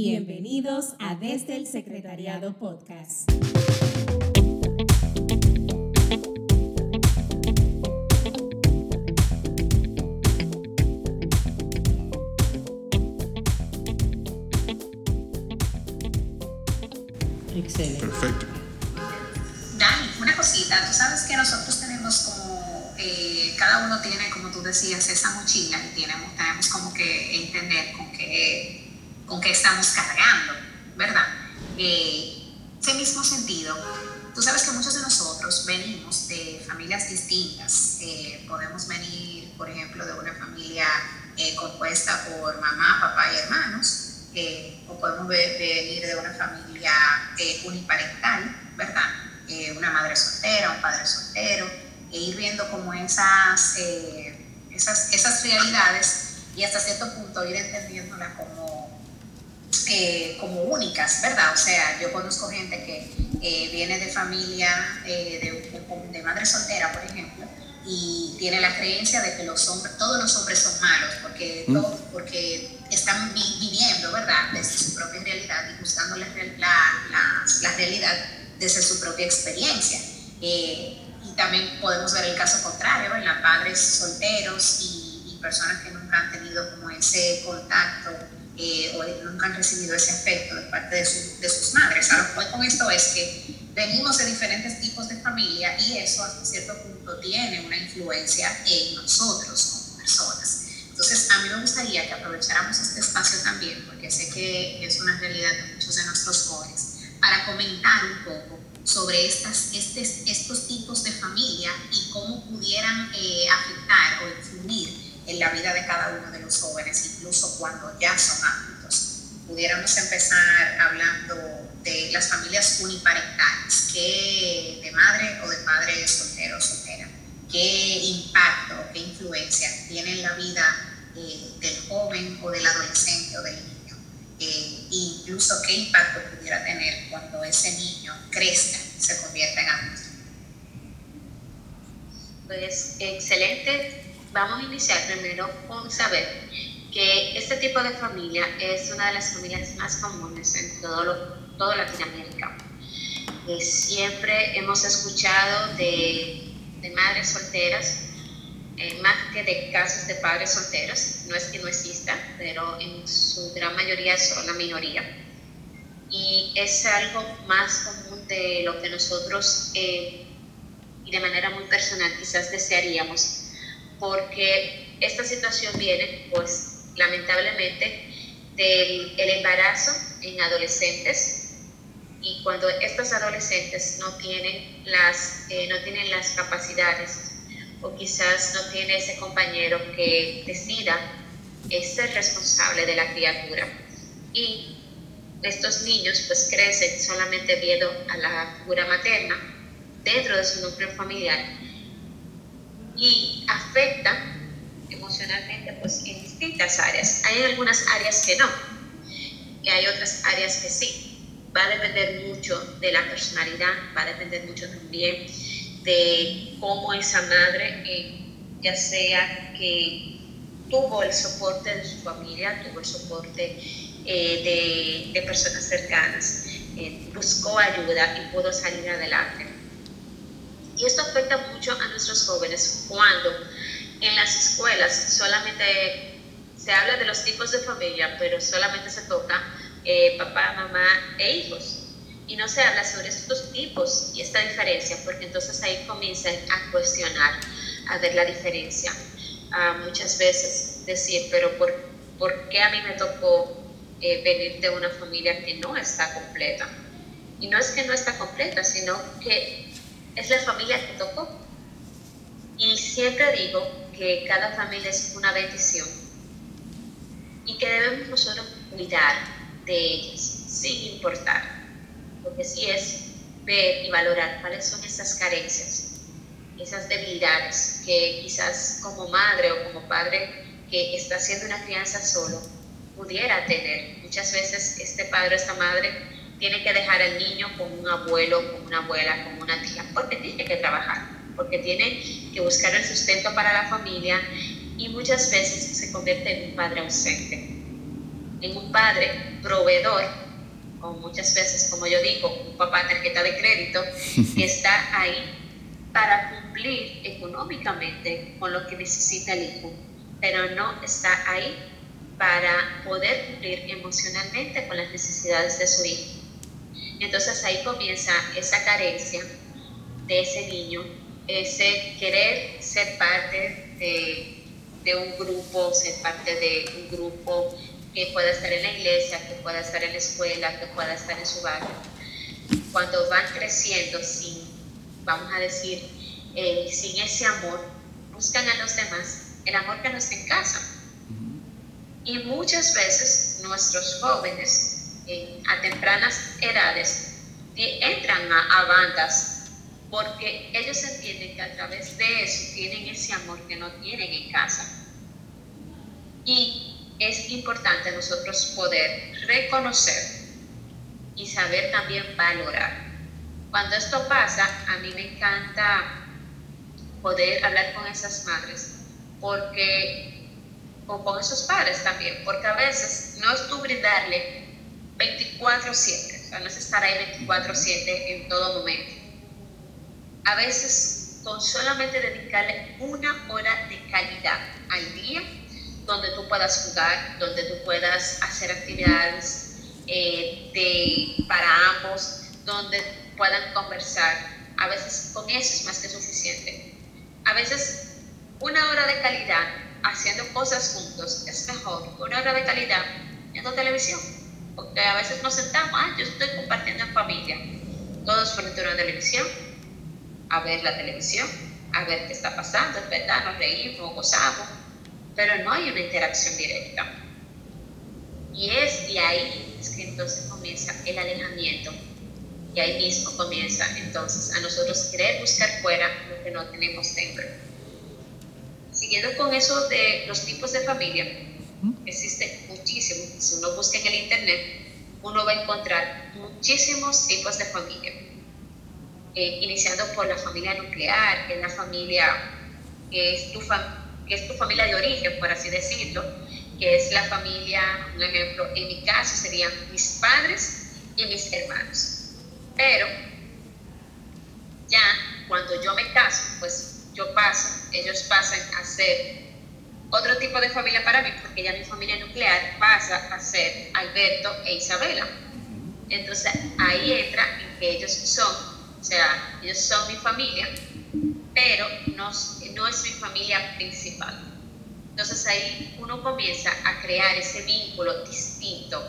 Bienvenidos a Desde el Secretariado Podcast. Excelente. Perfecto. Dani, una cosita, tú sabes que nosotros tenemos como, eh, cada uno tiene, como tú decías, esa mochila y tenemos, tenemos como que entender con qué, con qué estamos cargando, ¿verdad? Eh, ese mismo sentido, tú sabes que muchos de nosotros venimos de familias distintas. Eh, podemos venir, por ejemplo, de una familia eh, compuesta por mamá, papá y hermanos, eh, o podemos ve- venir de una familia eh, uniparental, ¿verdad? Eh, una madre soltera, un padre soltero, e ir viendo como esas, esas, esas realidades y hasta cierto punto ir entendiéndolas como, eh, como únicas, ¿verdad? O sea, yo conozco gente que eh, viene de familia eh, de, de- de madre soltera, por ejemplo, y tiene la creencia de que los hombres, todos los hombres son malos, porque, Mm. todo- porque están vi- viviendo, ¿verdad?, desde su propia realidad y buscando la, la- la realidad desde su propia experiencia. Eh, y también podemos ver el caso contrario, ¿verdad? Padres solteros y, y personas que nunca han tenido como ese contacto eh, o nunca han recibido ese afecto de parte de, su- de sus madres. A lo que voy con esto es que venimos de diferentes tipos de familia y eso hasta cierto punto tiene una influencia en nosotros como personas. Entonces, a mí me gustaría que aprovecháramos este espacio también, porque sé que es una realidad de muchos de nuestros jóvenes, para comentar un poco sobre estas, estes- estos tipos de familia y cómo pudieran eh, afectar o influir en la vida de cada uno de los jóvenes, incluso cuando ya son adultos. Pudiéramos empezar hablando de las familias uniparentales, que de madre o de padre soltero o soltera, qué impacto, qué influencia tiene en la vida eh, del joven o del adolescente o del niño, eh, incluso qué impacto pudiera tener cuando ese niño crezca y se convierta en adulto. Pues excelente. Vamos a iniciar primero con saber que este tipo de familia es una de las familias más comunes en todo, lo, todo Latinoamérica. Eh, siempre hemos escuchado de, de madres solteras, eh, más que de casos de padres solteros. No es que no exista, pero en su gran mayoría son la minoría. Y es algo más común de lo que nosotros eh, y de manera muy personal quizás desearíamos, porque esta situación viene, pues lamentablemente, del el embarazo en adolescentes. Y cuando estos adolescentes no tienen las, eh, no tienen las capacidades o quizás no tiene ese compañero que decida ser responsable de la criatura. Y estos niños pues crecen solamente viendo a la figura materna dentro de su núcleo familiar y afecta emocionalmente pues en distintas áreas. Hay algunas áreas que no, y hay otras áreas que sí. Va a depender mucho de la personalidad, va a depender mucho también de cómo esa madre, eh, ya sea que tuvo el soporte de su familia, tuvo el soporte eh, de, personas cercanas, eh, buscó ayuda y pudo salir adelante. Y esto afecta mucho a nuestros jóvenes cuando en las escuelas solamente se habla de los tipos de familia, pero solamente se toca eh, papá, mamá e hijos. Y no se habla sobre estos tipos y esta diferencia, porque entonces ahí comienzan a cuestionar, a ver la diferencia. Uh, muchas veces decir, pero ¿por, ¿por qué a mí me tocó eh, venir de una familia que no está completa? Y no es que no está completa, sino que es la familia que tocó. Y siempre digo que cada familia es una bendición y que debemos nosotros cuidar de ellas sin importar, porque si es ver y valorar cuáles son esas carencias, esas debilidades que quizás como madre o como padre que está haciendo una crianza solo pudiera tener. Muchas veces este padre o esta madre tiene que dejar al niño con un abuelo, con una abuela, con una tía, porque tiene que trabajar, porque tiene que buscar el sustento para la familia y muchas veces se convierte en un padre ausente. en un padre proveedor, o muchas veces, como yo digo, un papá tarjeta de crédito, que está ahí para cumplir económicamente con lo que necesita el hijo, pero no está ahí para poder cumplir emocionalmente con las necesidades de su hijo. Entonces ahí comienza esa carencia de ese niño, ese querer ser parte de, de un grupo, ser parte de un grupo que pueda estar en la iglesia, que pueda estar en la escuela, que pueda estar en su barrio. Cuando van creciendo sin, vamos a decir, eh, sin ese amor, buscan a los demás el amor que no está en casa. Y muchas veces nuestros jóvenes a tempranas edades entran a, a bandas porque ellos entienden que a través de eso tienen ese amor que no tienen en casa. Y es importante nosotros poder reconocer y saber también valorar. Cuando esto pasa, a mí me encanta poder hablar con esas madres porque o con esos padres también, porque a veces no es tú brindarle 24/7, o sea, no es estar ahí 24/7 en todo momento. A veces con solamente dedicarle una hora de calidad al día, donde tú puedas jugar, donde tú puedas hacer actividades eh, de, para ambos, donde puedan conversar. A veces con eso es más que suficiente. A veces una hora de calidad haciendo cosas juntos es mejor que una hora de calidad viendo televisión porque a veces nos sentamos, ah, yo estoy compartiendo en familia, todos frente a una televisión, a ver la televisión, a ver qué está pasando, es verdad, nos reímos, gozamos, pero no hay una interacción directa. Y es de ahí es que entonces comienza el alejamiento, y ahí mismo comienza entonces a nosotros querer buscar fuera lo que no tenemos dentro. Siguiendo con eso de los tipos de familia, existe muchísimo. Si uno busca en el Internet, uno va a encontrar muchísimos tipos de familia. Eh, iniciando por la familia nuclear, que es la familia que es, tu que es tu familia de origen, por así decirlo, que es la familia, un ejemplo, en mi caso serían mis padres y mis hermanos. Pero ya cuando yo me caso, pues yo paso, ellos pasan a ser otro tipo de familia para mí, porque ya mi familia nuclear pasa a ser Alberto e Isabela. Entonces ahí entra en que ellos son, o sea, ellos son mi familia, pero no, no es mi familia principal. Entonces ahí uno comienza a crear ese vínculo distinto,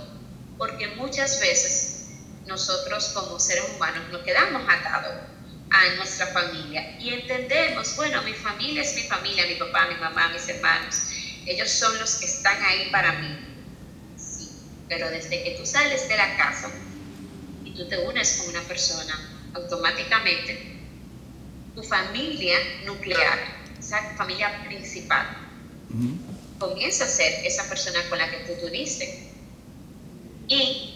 porque muchas veces nosotros como seres humanos nos quedamos atados a nuestra familia y entendemos, bueno, mi familia es mi familia, mi papá, mi mamá, mis hermanos, ellos son los que están ahí para mí. Sí, pero desde que tú sales de la casa y tú te unes con una persona, automáticamente tu familia nuclear, esa familia principal, comienza a ser esa persona con la que tú tuviste. Y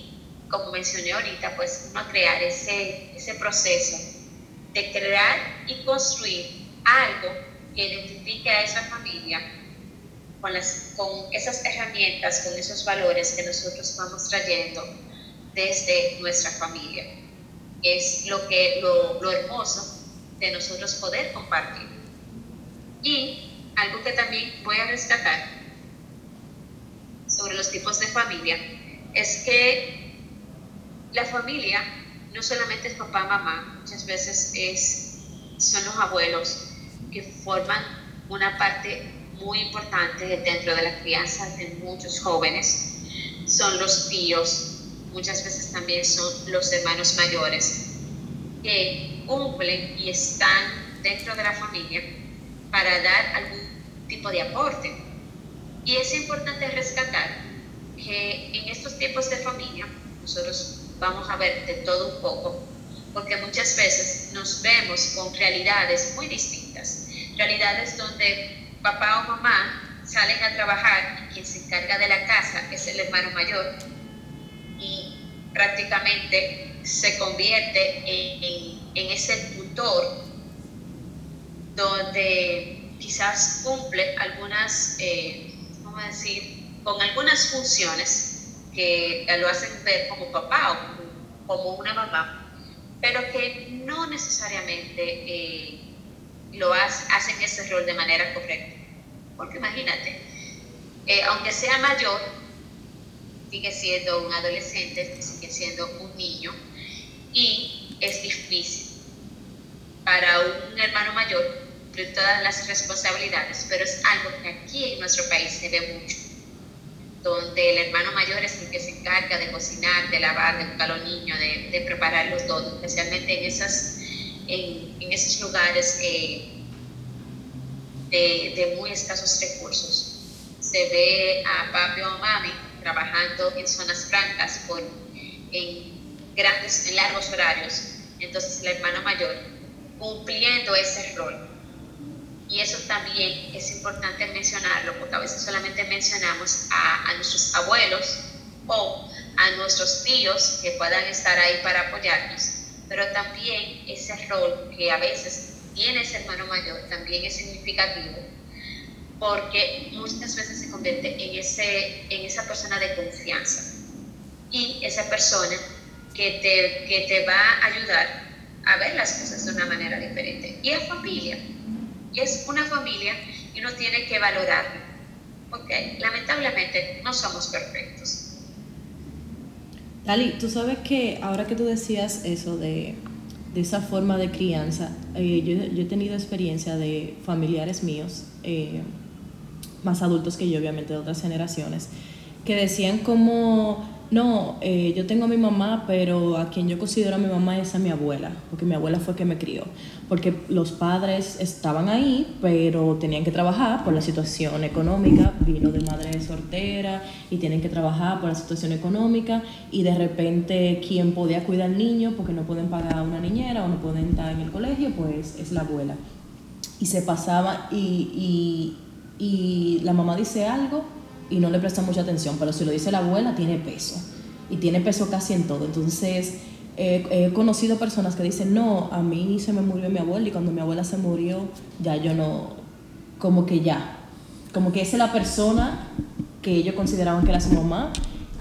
como mencioné ahorita, pues uno crear ese, ese proceso de crear y construir algo que identifique a esa familia con, las, con esas herramientas, con esos valores que nosotros vamos trayendo desde nuestra familia. Es lo, que, lo, lo hermoso de nosotros poder compartir. Y algo que también voy a rescatar sobre los tipos de familia es que la familia no solamente es papá, mamá, muchas veces es, son los abuelos que forman una parte muy importante dentro de la crianza de muchos jóvenes. Son los tíos, muchas veces también son los hermanos mayores que cumplen y están dentro de la familia para dar algún tipo de aporte. Y es importante rescatar que en estos tiempos de familia nosotros vamos a ver de todo un poco, porque muchas veces nos vemos con realidades muy distintas, realidades donde papá o mamá salen a trabajar quien se encarga de la casa es el hermano mayor y prácticamente se convierte en, en, ese tutor donde quizás cumple algunas, eh, ¿cómo decir?, con algunas funciones que lo hacen ver como papá o como, una mamá, pero que no necesariamente eh, lo hacen ese rol de manera correcta. Porque imagínate, eh, aunque sea mayor, sigue siendo un adolescente, sigue siendo un niño y es difícil para un hermano mayor todas las responsabilidades, pero es algo que aquí en nuestro país se ve mucho, donde el hermano mayor es el que se encarga de cocinar, de lavar, de buscar a los niños, de, de prepararlos todos, especialmente en, esas, en, esos lugares de, muy escasos recursos. Se ve a papi o mami trabajando en zonas francas por, grandes, en largos horarios, entonces el hermano mayor cumpliendo ese rol y eso también es importante mencionarlo, porque a veces solamente mencionamos a, nuestros abuelos o a nuestros tíos que puedan estar ahí para apoyarnos, pero también ese rol que a veces tiene ese hermano mayor también es significativo, porque muchas veces se convierte en, ese, en esa persona de confianza y esa persona que te, que te va a ayudar a ver las cosas de una manera diferente. Y es familia es una familia y uno tiene que valorarlo, porque lamentablemente no somos perfectos. Lali, tú sabes que ahora que tú decías eso de, de esa forma de crianza, eh, yo, yo, he tenido experiencia de familiares míos, eh, más adultos que yo, obviamente de otras generaciones, que decían como no, eh, yo tengo a mi mamá, pero a quien yo considero a mi mamá es a mi abuela, porque mi abuela fue que me crió. Porque los padres estaban ahí, pero tenían que trabajar por la situación económica. Vino de madre soltera y tienen que trabajar por la situación económica. Y de repente, quien podía cuidar al niño porque no pueden pagar a una niñera o no pueden estar en el colegio, pues es la abuela. Y se pasaba, y, y, y la mamá dice algo y no le presta mucha atención, pero si lo dice la abuela, tiene peso. Y tiene peso casi en todo. Entonces, he conocido personas que dicen, no, a mí se me murió mi abuela y cuando mi abuela se murió, ya yo no, como que ya, como que esa es la persona que ellos consideraban que era su mamá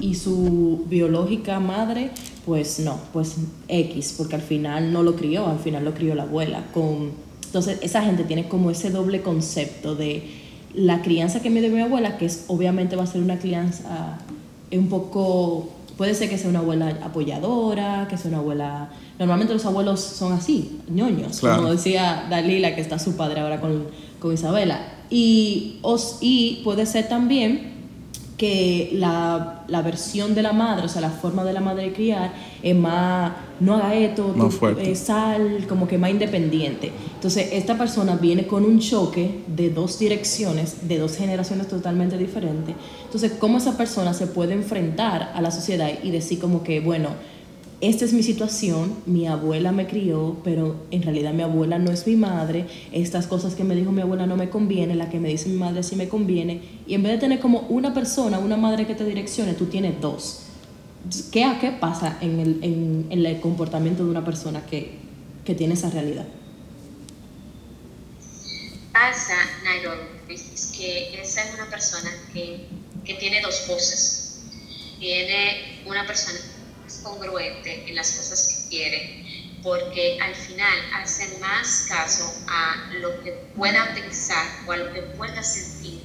y su biológica madre, pues no, pues X, porque al final no lo crió, al final lo crió la abuela. Con, entonces, esa gente tiene como ese doble concepto de la crianza que me dio mi abuela, que es obviamente va a ser una crianza un poco, puede ser que sea una abuela apoyadora, que sea una abuela, normalmente los abuelos son así, ñoños, como decía Dalila, que está su padre ahora con, con Isabela, y, os, y puede ser también que la, la, versión de la madre, o sea, la forma de la madre criar es más, no haga esto, eh, sal, como que más independiente. Entonces, esta persona viene con un choque de dos direcciones, de dos generaciones totalmente diferentes. Entonces, ¿cómo esa persona se puede enfrentar a la sociedad y decir como que, bueno, esta es mi situación, mi abuela me crió, pero en realidad mi abuela no es mi madre, estas cosas que me dijo mi abuela no me conviene, la que me dice mi madre sí me conviene, y en vez de tener como una persona, una madre que te direccione, tú tienes dos. ¿Qué, qué pasa en el, en, en el comportamiento de una persona que, tiene esa realidad? Pasa, Nairobi, que esa es una persona que, que tiene dos voces. Tiene una persona congruente en las cosas que quiere, porque al final hace más caso a lo que pueda pensar o a lo que pueda sentir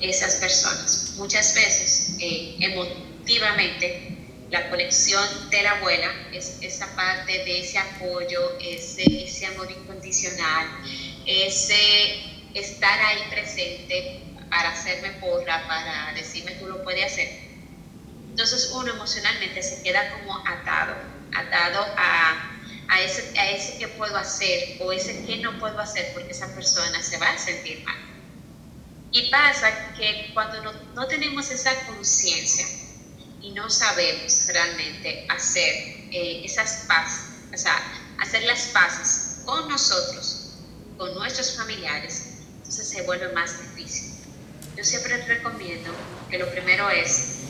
esas personas. Muchas veces, eh, emotivamente, la conexión de la abuela es esa parte de ese apoyo, ese, ese amor incondicional, ese estar ahí presente para hacerme porra, para decirme tú lo puedes hacer entonces uno emocionalmente se queda como atado, atado a, a, ese, a ese que puedo hacer o ese que no puedo hacer porque esa persona se va a sentir mal. Y pasa que cuando no, no tenemos esa conciencia y no sabemos realmente hacer eh, esas paces, o sea, hacer las paces con nosotros, con nuestros familiares, entonces se vuelve más difícil. Yo siempre recomiendo que lo primero es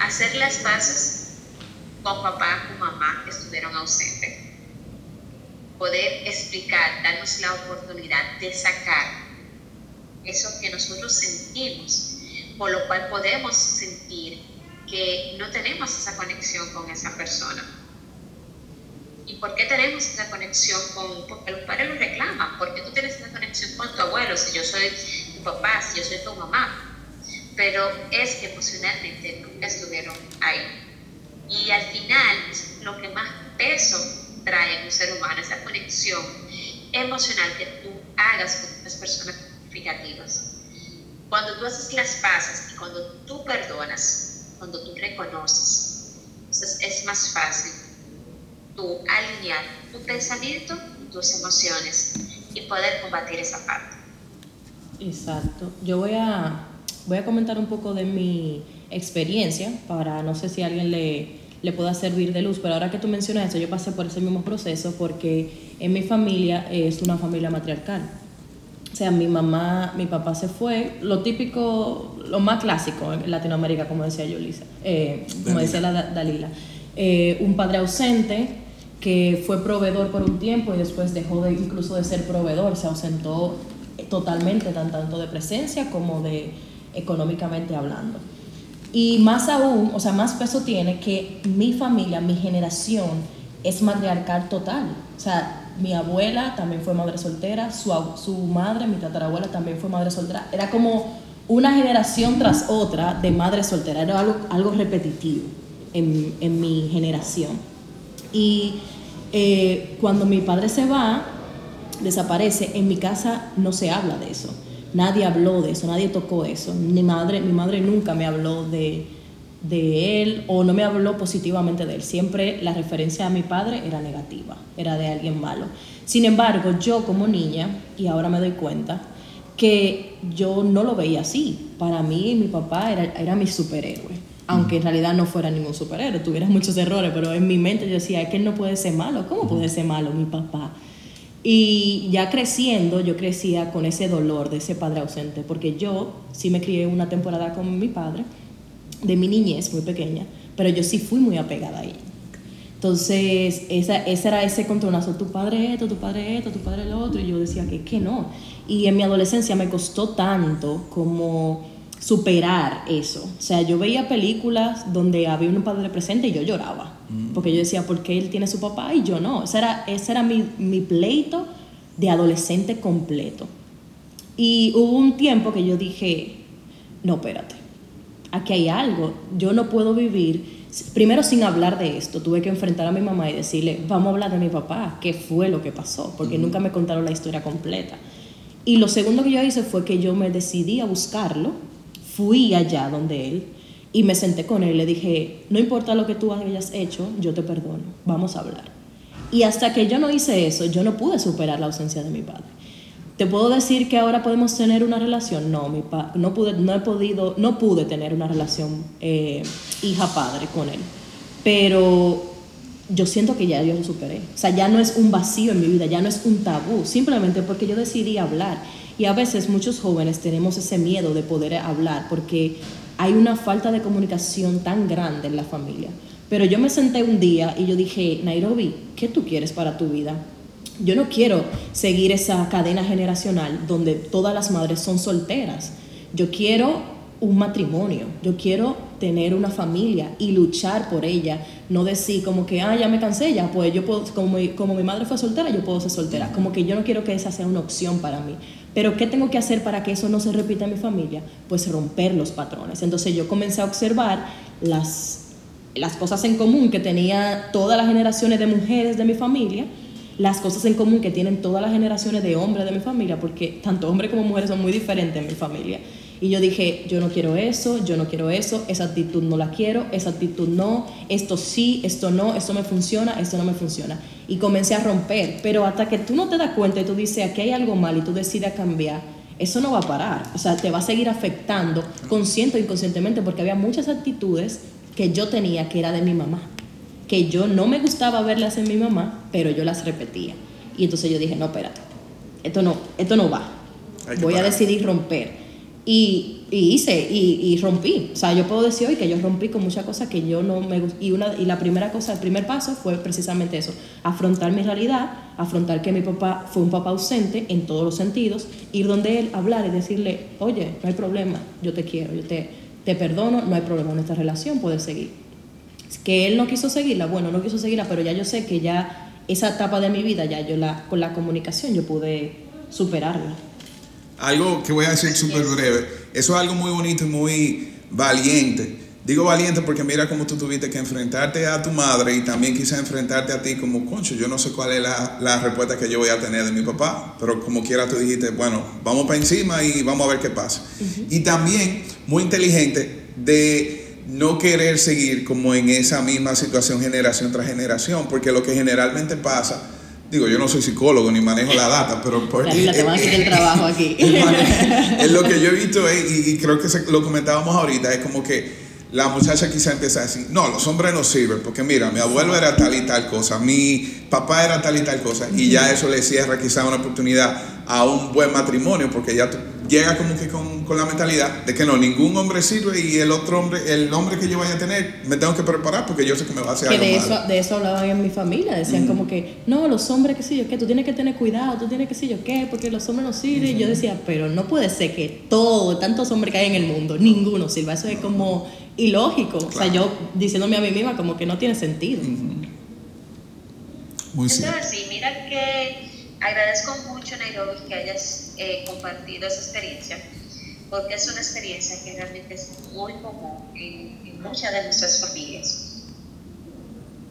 hacer las bases con papá o mamá que estuvieron ausentes. Poder explicar, darnos la oportunidad de sacar eso que nosotros sentimos, por lo cual podemos sentir que no tenemos esa conexión con esa persona. ¿Y por qué tenemos esa conexión con, porque los padres lo reclaman, ¿por qué tú tienes esa conexión con tu abuelo si yo soy tu papá, si yo soy tu mamá? Pero es que emocionalmente nunca estuvieron ahí. Y al final, lo que más peso trae a un ser humano, esa conexión emocional que tú hagas con las personas significativas. Cuando tú haces las paces y cuando tú perdonas, cuando tú reconoces, entonces es más fácil tú alinear tu pensamiento y tus emociones y poder combatir esa parte. Exacto. Yo voy a, voy a comentar un poco de mi experiencia para no sé si a alguien le, le pueda servir de luz, pero ahora que tú mencionas eso, yo pasé por ese mismo proceso porque en mi familia es una familia matriarcal. O sea, mi mamá, mi papá se fue, lo típico, lo más clásico en Latinoamérica, como decía Yulisa, eh, como decía la Dalila. Eh, un padre ausente que fue proveedor por un tiempo y después dejó de, incluso de ser proveedor, se ausentó totalmente, tanto de presencia como de económicamente hablando. Y más aún, o sea, más peso tiene que mi familia, mi generación, es matriarcal total. O sea, mi abuela también fue madre soltera, su, su madre, mi tatarabuela también fue madre soltera. Era como una generación tras otra de madre soltera, era algo, algo repetitivo en, en mi generación. Y eh, cuando mi padre se va, desaparece, en mi casa no se habla de eso. Nadie habló de eso, nadie tocó eso. Mi madre, mi madre nunca me habló de, de él o no me habló positivamente de él. Siempre la referencia a mi padre era negativa, era de alguien malo. Sin embargo, yo como niña, y ahora me doy cuenta, que yo no lo veía así. Para mí mi papá era, era mi superhéroe, aunque en realidad no fuera ningún superhéroe, tuviera muchos errores, pero en mi mente yo decía, es que él no puede ser malo, ¿cómo puede ser malo mi papá? Y ya creciendo, yo crecía con ese dolor de ese padre ausente, porque yo sí me crié una temporada con mi padre, de mi niñez muy pequeña, pero yo sí fui muy apegada a ella. Entonces, esa, ese era ese contornazo, tu padre esto, tu padre esto, tu padre lo otro, y yo decía que, que no. Y en mi adolescencia me costó tanto como superar eso. O sea, yo veía películas donde había un padre presente y yo lloraba Mm. Porque yo decía, ¿por qué él tiene su papá y yo no? Ese era, ese era mi, mi pleito de adolescente completo. Y hubo un tiempo que yo dije, no, espérate, aquí hay algo, yo no puedo vivir, primero sin hablar de esto, tuve que enfrentar a mi mamá y decirle, vamos a hablar de mi papá, qué fue lo que pasó, porque mm. nunca me contaron la historia completa. Y lo segundo que yo hice fue que yo me decidí a buscarlo, fui allá donde él, y me senté con él le dije, no importa lo que tú hayas hecho, yo te perdono, vamos a hablar. Y hasta que yo no hice eso, yo no pude superar la ausencia de mi padre. ¿Te puedo decir que ahora podemos tener una relación? No, mi no, pude, no he podido, no pude tener una relación eh, hija-padre con él. Pero yo siento que ya yo lo superé. O sea, ya no es un vacío en mi vida, ya no es un tabú, simplemente porque yo decidí hablar. Y a veces muchos jóvenes tenemos ese miedo de poder hablar porque hay una falta de comunicación tan grande en la familia. Pero yo me senté un día y yo dije, Nairobi, ¿qué tú quieres para tu vida? Yo no quiero seguir esa cadena generacional donde todas las madres son solteras. Yo quiero un matrimonio, yo quiero tener una familia y luchar por ella, no decir como que, ah, ya me cansé, ya, pues yo puedo, como como mi madre fue soltera, yo puedo ser soltera, como que yo no quiero que esa sea una opción para mí. Pero ¿qué tengo que hacer para que eso no se repita en mi familia? Pues romper los patrones. Entonces yo comencé a observar las, las cosas en común que tenía todas las generaciones de mujeres de mi familia, las cosas en común que tienen todas las generaciones de hombres de mi familia, porque tanto hombres como mujeres son muy diferentes en mi familia. Y yo dije, yo no quiero eso, yo no quiero eso, esa actitud no la quiero, esa actitud no, esto sí, esto no, esto me funciona, esto no me funciona. Y comencé a romper, pero hasta que tú no te das cuenta y tú dices, aquí hay algo mal y tú decides cambiar, eso no va a parar. O sea, te va a seguir afectando consciente o inconscientemente porque había muchas actitudes que yo tenía que era de mi mamá, que yo no me gustaba verlas en mi mamá, pero yo las repetía. Y entonces yo dije, no, espérate, esto no, esto no va. Voy a decidir romper. Y, hice, y, rompí. O sea, yo puedo decir hoy que yo rompí con muchas cosas que yo no me y una Y la primera cosa, el primer paso fue precisamente eso, afrontar mi realidad, afrontar que mi papá fue un papá ausente en todos los sentidos, ir donde él, hablar y decirle, oye, no hay problema, yo te quiero, yo te, te perdono, no hay problema en esta relación, puedes seguir. Que él no quiso seguirla, bueno, no quiso seguirla, pero ya yo sé que ya esa etapa de mi vida, ya yo la, con la comunicación yo pude superarla. Algo que voy a decir súper breve, eso es algo muy bonito y muy valiente. Digo valiente porque mira cómo tú tuviste que enfrentarte a tu madre y también quise enfrentarte a ti como, concho, yo no sé cuál es la, la, respuesta que yo voy a tener de mi papá, pero como quiera tú dijiste, bueno, vamos para encima y vamos a ver qué pasa. Y también muy inteligente de no querer seguir como en esa misma situación generación tras generación, porque lo que generalmente pasa, digo, yo no soy psicólogo ni manejo la data, pero por, la te van a el trabajo aquí. es lo que yo he visto y, y creo que lo comentábamos ahorita, es como que la muchacha quizá empieza a decir, no, los hombres no sirven, porque mira, mi abuelo era tal y tal cosa, mi papá era tal y tal cosa, y ya eso le cierra quizá una oportunidad a un buen matrimonio, porque ya llega como que con, con, la mentalidad de que no, ningún hombre sirve y el otro hombre, el hombre que yo vaya a tener, me tengo que preparar porque yo sé que me va a hacer que algo de eso, de eso hablaban en mi familia, decían como que, no, los hombres que sí yo qué, tú tienes que tener cuidado, tú tienes que sí yo qué, porque los hombres no sirven, y yo decía, pero no puede ser que todo, tantos hombres que hay en el mundo, ninguno sirva, eso es como ilógico. O sea, yo diciéndome a mí misma como que no tiene sentido. Muy Entonces, sí, mira que agradezco mucho, Nairobi, que hayas eh, compartido esa experiencia, porque es una experiencia que realmente es muy común en, en muchas de nuestras familias.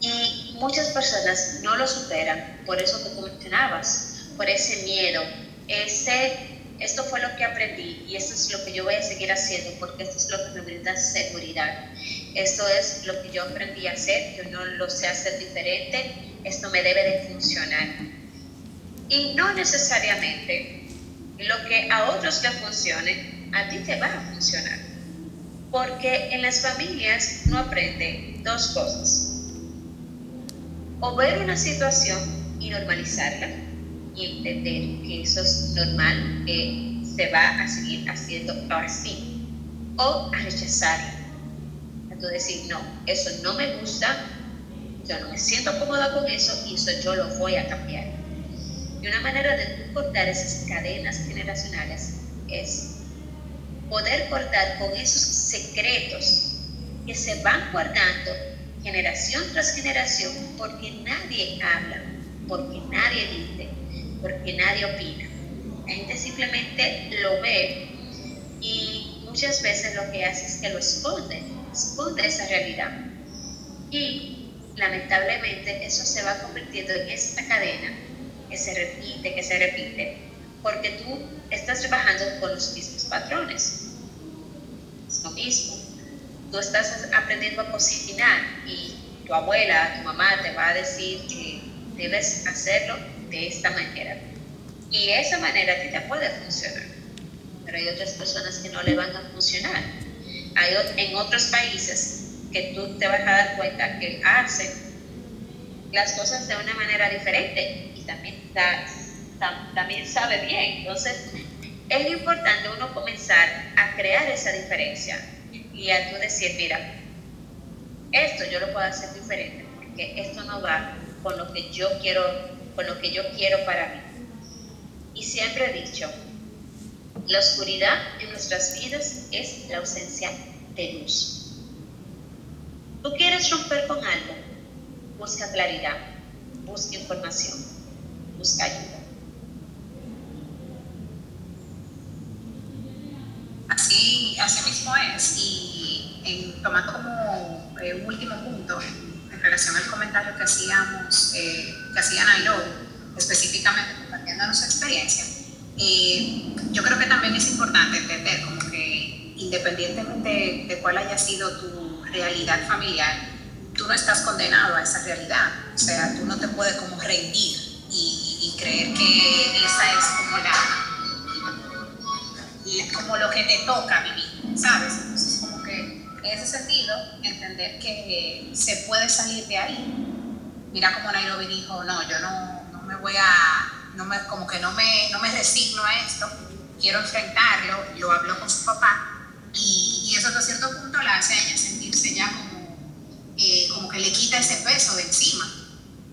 Y muchas personas no lo superan, por eso que tú mencionabas, por ese miedo, ese esto fue lo que aprendí y esto es lo que yo voy a seguir haciendo porque esto es lo que me brinda seguridad. Esto es lo que yo aprendí a hacer, yo no lo sé hacer diferente, esto me debe de funcionar. Y no necesariamente lo que a otros le funcione, a ti te va a funcionar. Porque en las familias no aprende dos cosas. O ver una situación y normalizarla y entender que eso es normal, que se va a seguir haciendo así, o a rechazarlo, a decir, no, eso no me gusta, yo no me siento cómoda con eso y eso yo lo voy a cambiar. Y una manera de cortar esas cadenas generacionales es poder cortar con esos secretos que se van guardando generación tras generación porque nadie habla, porque nadie dice, porque nadie opina. La gente simplemente lo ve y muchas veces lo que hace es que lo esconde, esconde esa realidad. Y lamentablemente eso se va convirtiendo en esta cadena que se repite, que se repite, porque tú estás trabajando con los mismos patrones. Es lo mismo. Tú estás aprendiendo a cocinar y tu abuela, tu mamá te va a decir que debes hacerlo de esta manera. Y esa manera a ti te puede funcionar, pero hay otras personas que no le van a funcionar. Hay en otros países que tú te vas a dar cuenta que hacen las cosas de una manera diferente también sabe bien. Entonces, es importante uno comenzar a crear esa diferencia y a tú decir, mira, esto yo lo puedo hacer diferente porque esto no va con lo que yo quiero con lo que yo quiero para mí. Y siempre he dicho, la oscuridad en nuestras vidas es la ausencia de luz. Tú quieres romper con algo, busca claridad, busca información, busca ayuda. Así, así mismo es. Y tomando como eh, un último punto, en relación al comentario que hacíamos, eh, que hacía Nairobi, específicamente compartiendo nuestra experiencia, eh, yo creo que también es importante entender como que independientemente de cuál haya sido tu realidad familiar, tú no estás condenado a esa realidad. O sea, tú no te puedes como rendir y, creer que esa es como la, como lo que te toca vivir, ¿sabes? Entonces, como que en ese sentido, entender que se puede salir de ahí. Mira como Nairobi dijo, no, yo no, no me voy a, no me, como que no me, no me resigno a esto, quiero enfrentarlo, lo habló con su papá y, y eso hasta cierto punto la hace ella sentirse ya como, eh, como que le quita ese peso de encima.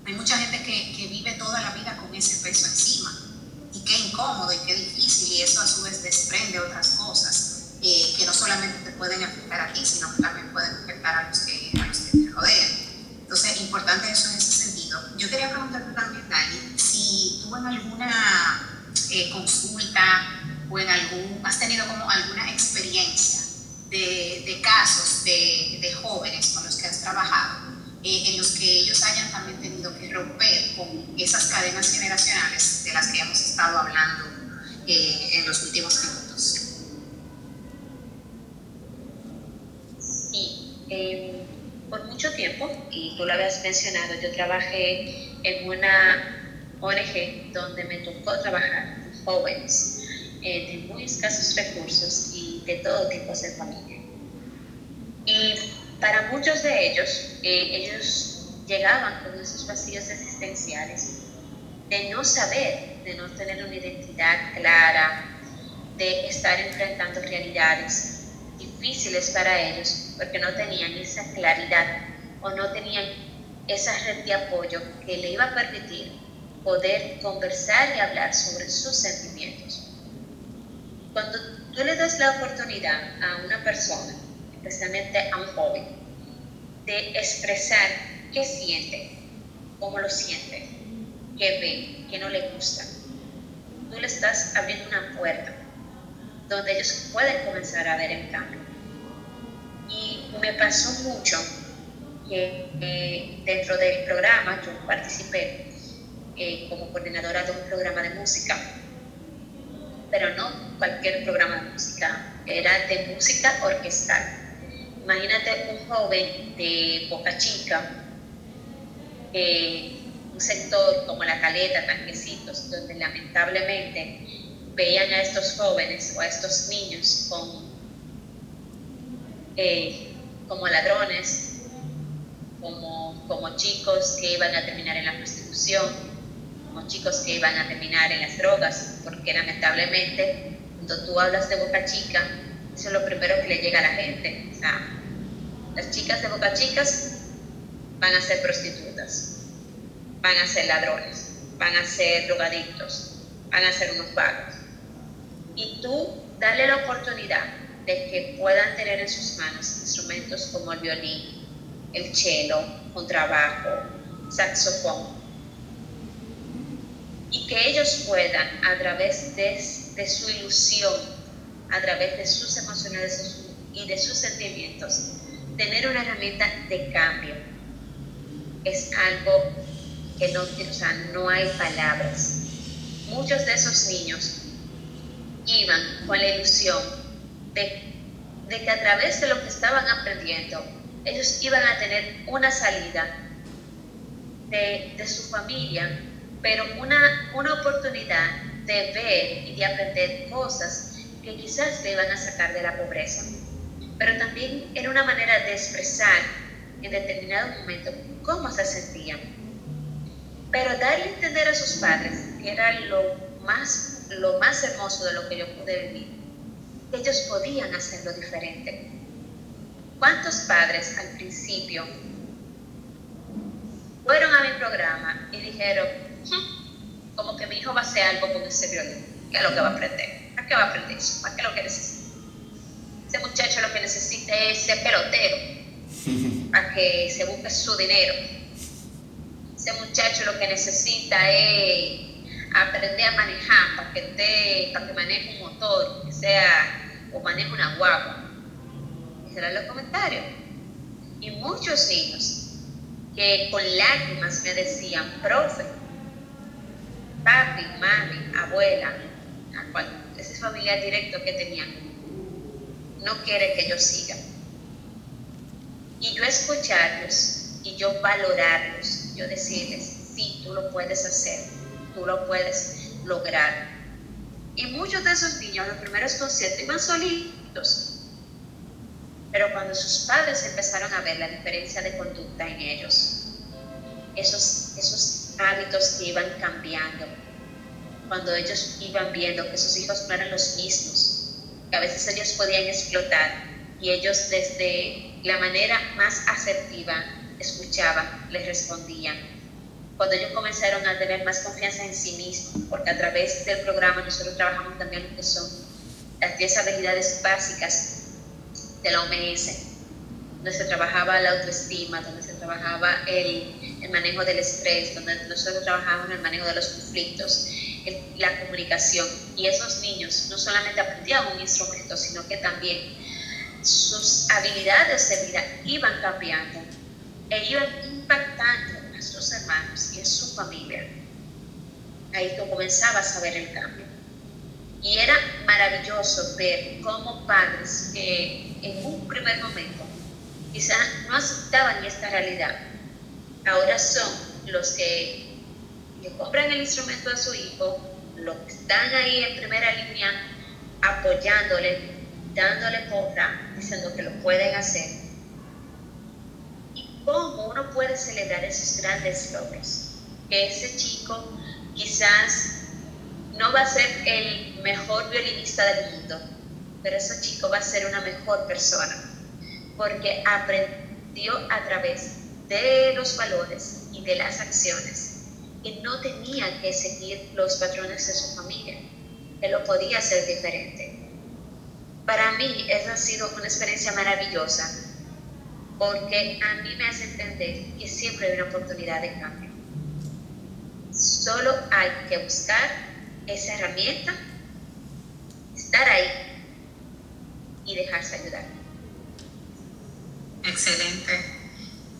Hay mucha gente que, que vive toda la vida con ese peso encima y qué incómodo y qué difícil y eso a su vez desprende otras cosas eh, que no solamente te pueden afectar a ti, sino que también pueden afectar a los que, a los que te rodean. Entonces, importante eso en ese sentido. Yo quería preguntarte también, Dani, si tú en alguna eh, consulta o en algún, has tenido como alguna experiencia de, de casos de, de, jóvenes con los que has trabajado, eh, en los que ellos hayan también tenido romper con esas cadenas generacionales de las que hemos estado hablando eh, en los últimos minutos. Sí, eh, por mucho tiempo, y tú lo habías mencionado, yo trabajé en una ONG donde me tocó trabajar con jóvenes eh, de muy escasos recursos y de todo tipo de familia. Y para muchos de ellos, eh, ellos llegaban con esos vacíos existenciales de no saber, de no tener una identidad clara, de estar enfrentando realidades difíciles para ellos porque no tenían esa claridad o no tenían esa red de apoyo que le iba a permitir poder conversar y hablar sobre sus sentimientos. Cuando tú le das la oportunidad a una persona, especialmente a un joven, de expresar qué siente, cómo lo siente, qué ve, qué no le gusta, tú le estás abriendo una puerta donde ellos pueden comenzar a ver el cambio. Y me pasó mucho que eh, dentro del programa yo participé eh, como coordinadora de un programa de música, pero no cualquier programa de música, era de música orquestal. Imagínate un joven de Boca Chica, un sector como La Caleta, Tanquecitos, donde lamentablemente veían a estos jóvenes o a estos niños eh, como ladrones, como, como chicos que iban a terminar en la prostitución, como chicos que iban a terminar en las drogas, porque lamentablemente cuando tú hablas de Boca Chica, eso es lo primero que le llega a la gente. O sea, las chicas de Boca Chicas van a ser prostitutas, van a ser ladrones, van a ser drogadictos, van a ser unos vagos y tú darle la oportunidad de que puedan tener en sus manos instrumentos como el violín, el cello, contrabajo, saxofón, y que ellos puedan a través de, de su ilusión, a través de sus emociones y de sus sentimientos, tener una herramienta de cambio. Es algo que no, o sea, no hay palabras. Muchos de esos niños iban con la ilusión de, que a través de lo que estaban aprendiendo, ellos iban a tener una salida de, su familia, pero una, una oportunidad de ver y de aprender cosas que quizás le iban a sacar de la pobreza. Pero también era una manera de expresar en determinado momento cómo se sentían. Pero darle a entender a sus padres, que era lo más lo más hermoso de lo que yo pude vivir, ellos podían hacerlo diferente. ¿Cuántos padres al principio fueron a mi programa y dijeron, hmm, como que mi hijo va a hacer algo con ese violín? ¿Qué es lo que va a aprender? ¿Para qué va a aprender eso? ¿Para qué lo que necesita? Ese muchacho lo que necesita es ser pelotero, para que se busque su dinero. Ese muchacho lo que necesita es aprender a manejar, para que, te, para que maneje un motor, que sea, o maneje una guagua. Esos eran los comentarios. Y muchos niños que con lágrimas me decían, profe, papi, mami, abuela, ese familiar directo que tenían, no quiere que yo siga. Y yo escucharlos y yo valorarlos, yo decirles, sí, tú lo puedes hacer tú lo puedes lograr. Y muchos de esos niños, los primeros conciertos, iban solitos. Pero cuando sus padres empezaron a ver la diferencia de conducta en ellos, esos, esos hábitos que iban cambiando, cuando ellos iban viendo que sus hijos no eran los mismos, que a veces ellos podían explotar y ellos desde la manera más asertiva escuchaban, les respondían cuando ellos comenzaron a tener más confianza en sí mismos, porque a través del programa nosotros trabajamos también lo que son las 10 habilidades básicas de la OMS, donde se trabajaba la autoestima, donde se trabajaba el, el manejo del estrés, donde nosotros trabajábamos en el manejo de los conflictos, la comunicación. Y esos niños no solamente aprendían un instrumento, sino que también sus habilidades de vida iban cambiando e iban impactando a sus hermanos y a su familia. Ahí tú comenzabas a ver el cambio. Y era maravilloso ver cómo padres que en un primer momento quizás no aceptaban esta realidad, ahora son los que compran el instrumento a su hijo, los que están ahí en primera línea apoyándole, dándole porra, diciendo que lo pueden hacer. Y cómo uno puede celebrar esos grandes logros. Que ese chico quizás no va a ser el mejor violinista del mundo, pero ese chico va a ser una mejor persona, porque aprendió a través de los valores y de las acciones que no tenía que seguir los patrones de su familia, que lo podía hacer diferente para mí esa ha sido una experiencia maravillosa porque a mí me hace entender que siempre hay una oportunidad de cambio. Solo hay que buscar esa herramienta, estar ahí y dejarse ayudar. Excelente.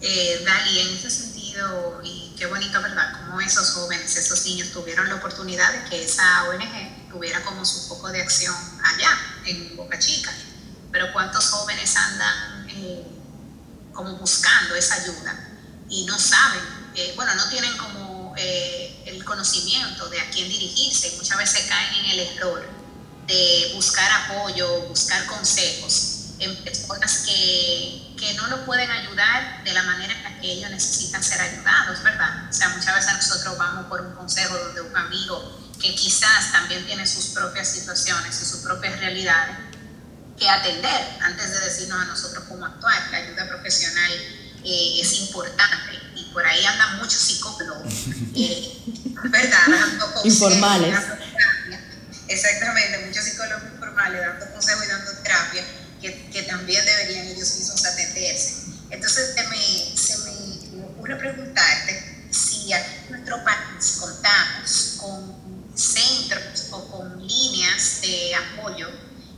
Eh, Dali, en ese sentido, y qué bonito, ¿verdad? Como esos jóvenes, esos niños tuvieron la oportunidad de que esa ONG tuviera como su foco de acción allá, en Boca Chica. Pero cuántos jóvenes andan eh, como buscando esa ayuda y no saben, eh, bueno, no tienen como eh, el conocimiento de a quién dirigirse. Muchas veces caen en el error de buscar apoyo, buscar consejos en personas que, que no lo pueden ayudar de la manera en la que ellos necesitan ser ayudados, ¿verdad? O sea, muchas veces nosotros vamos por un consejo donde un amigo que quizás también tiene sus propias situaciones y sus propias realidades que atender antes de decirnos a nosotros cómo actuar. La ayuda profesional eh, es importante y por ahí andan muchos psicólogos, eh, ¿verdad? Dando informales. exactamente, muchos psicólogos informales dando consejos y dando terapia que, que, también deberían ellos mismos atenderse. Entonces se me, se me ocurre preguntarte si aquí en nuestro país contamos con centros o con líneas de apoyo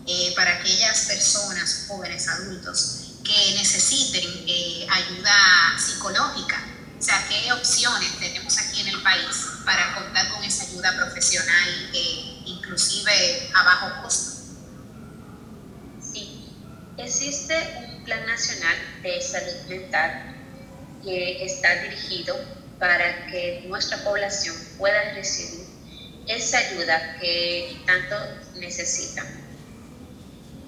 eh, para aquellas personas, jóvenes, adultos, que necesiten eh, ayuda psicológica. O sea, ¿qué opciones tenemos aquí en el país para contar con esa ayuda profesional, eh, inclusive a bajo costo? Sí, existe un plan nacional de salud mental que está dirigido para que nuestra población pueda recibir esa ayuda que tanto necesitan.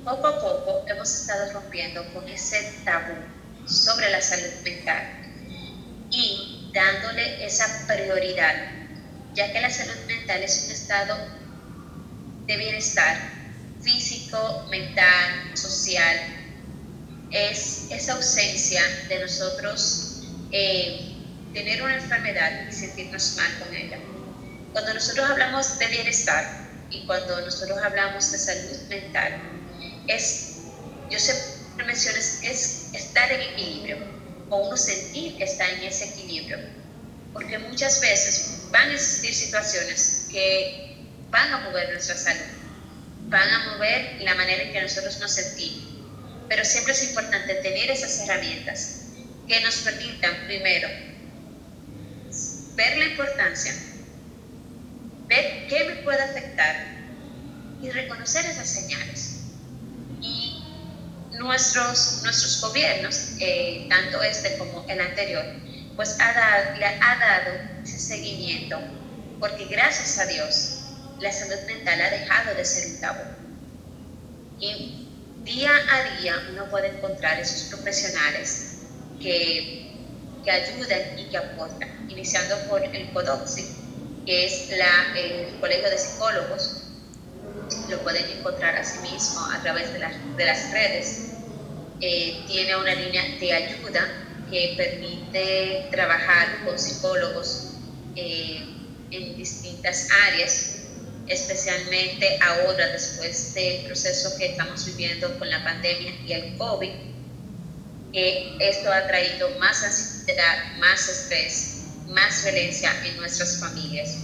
Poco a poco hemos estado rompiendo con ese tabú sobre la salud mental y dándole esa prioridad, ya que la salud mental es un estado de bienestar físico, mental, social. Es esa ausencia de nosotros eh, tener una enfermedad y sentirnos mal con ella. Cuando nosotros hablamos de bienestar y cuando nosotros hablamos de salud mental, es, yo siempre menciono, es estar en equilibrio o uno sentir que está en ese equilibrio. Porque muchas veces van a existir situaciones que van a mover nuestra salud, van a mover la manera en que nosotros nos sentimos. Pero siempre es importante tener esas herramientas que nos permitan, primero, ver la importancia ver qué me puede afectar y reconocer esas señales. Y nuestros, nuestros gobiernos, eh, tanto este como el anterior, pues ha dado, le ha dado ese seguimiento, porque gracias a Dios la salud mental ha dejado de ser un tabú. Y día a día uno puede encontrar esos profesionales que, que ayudan y que aportan, iniciando por el CODOXI, que es la, el Colegio de Psicólogos. Lo pueden encontrar asimismo a través de, de las redes. Eh, tiene una línea de ayuda que permite trabajar con psicólogos eh, en distintas áreas. especialmente ahora después del proceso que estamos viviendo con la pandemia y el COVID, que esto ha traído más ansiedad, más estrés, más violencia en nuestras familias.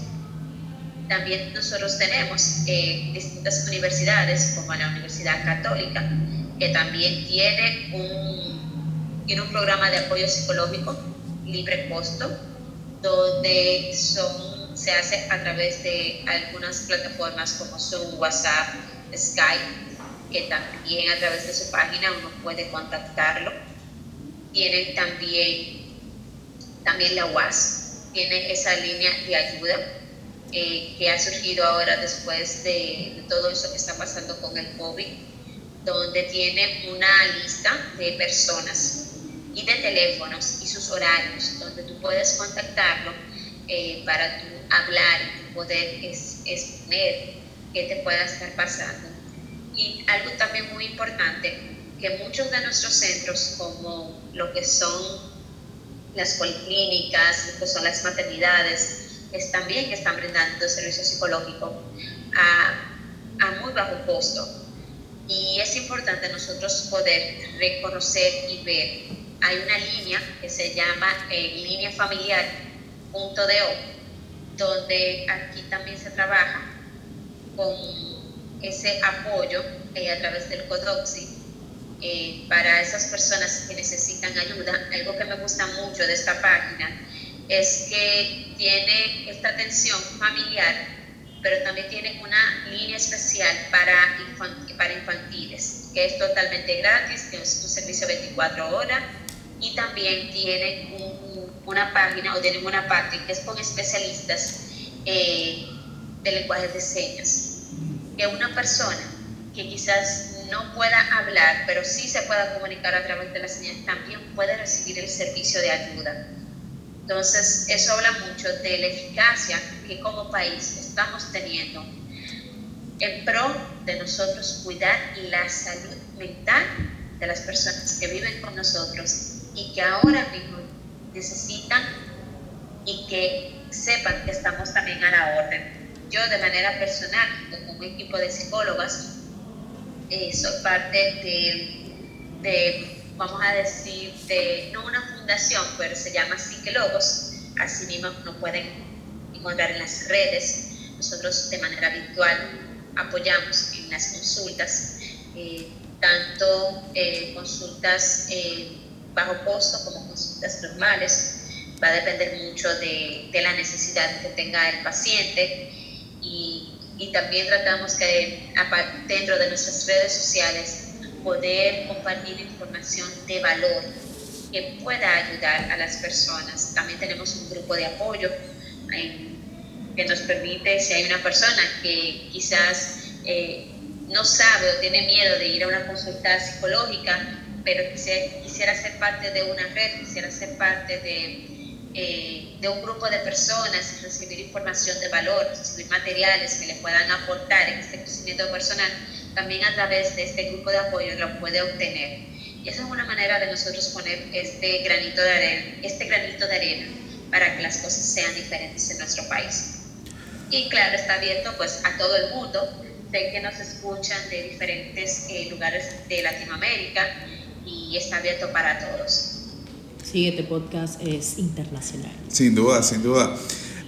También nosotros tenemos eh, distintas universidades, como la Universidad Católica, que también tiene un, tiene un programa de apoyo psicológico libre costo, donde son, se hace a través de algunas plataformas como Zoom, WhatsApp, Skype, que también a través de su página uno puede contactarlo. Tienen también, también la UAS, tiene esa línea de ayuda eh, que ha surgido ahora después de, todo eso que está pasando con el COVID, donde tiene una lista de personas y de teléfonos y sus horarios, donde tú puedes contactarlo eh, para tú hablar y poder exponer qué te pueda estar pasando. Y algo también muy importante, que muchos de nuestros centros, como lo que son las policlínicas, que son las maternidades, es también están brindando servicio psicológico a, muy bajo costo. Y es importante nosotros poder reconocer y ver hay una línea que se llama eh, línea familiar donde aquí también se trabaja con ese apoyo eh, a través del CODOXI eh, para esas personas que necesitan ayuda. Algo que me gusta mucho de esta página es que tiene esta atención familiar, pero también tiene una línea especial para, para infantiles, que es totalmente gratis, que es un servicio 24 horas y también tienen una página o tienen una parte que es con especialistas eh, de lenguaje de señas. Que una persona que quizás no pueda hablar, pero sí se pueda comunicar a través de las señas, también puede recibir el servicio de ayuda. Entonces, eso habla mucho de la eficacia que como país estamos teniendo en pro de nosotros cuidar la salud mental de las personas que viven con nosotros y que ahora mismo necesitan y que sepan que estamos también a la orden. Yo de manera personal, con un equipo de psicólogas, eh, parte de, vamos a decir, de, no una fundación, pero se llama Psiquelogos, así mismo nos pueden encontrar en las redes. Nosotros de manera virtual apoyamos en las consultas, eh, tanto eh, consultas bajo costo como consultas normales. Va a depender mucho de, de la necesidad que tenga el paciente y, también tratamos que dentro de nuestras redes sociales poder compartir información de valor que pueda ayudar a las personas. También tenemos un grupo de apoyo que nos permite, si hay una persona que quizás eh, no sabe o tiene miedo de ir a una consulta psicológica, pero quisiera, ser parte de una red, quisiera ser parte de, eh, de un grupo de personas, recibir información de valor, recibir materiales que le puedan aportar en este crecimiento personal, también a través de este grupo de apoyo lo puede obtener. Y esa es una manera de nosotros poner este granito de arena, este granito de arena para que las cosas sean diferentes en nuestro país. Y claro, está abierto pues a todo el mundo. Sé que nos escuchan de diferentes eh, lugares de Latinoamérica y está abierto para todos. Sí, este podcast es internacional. Sin duda, sin duda.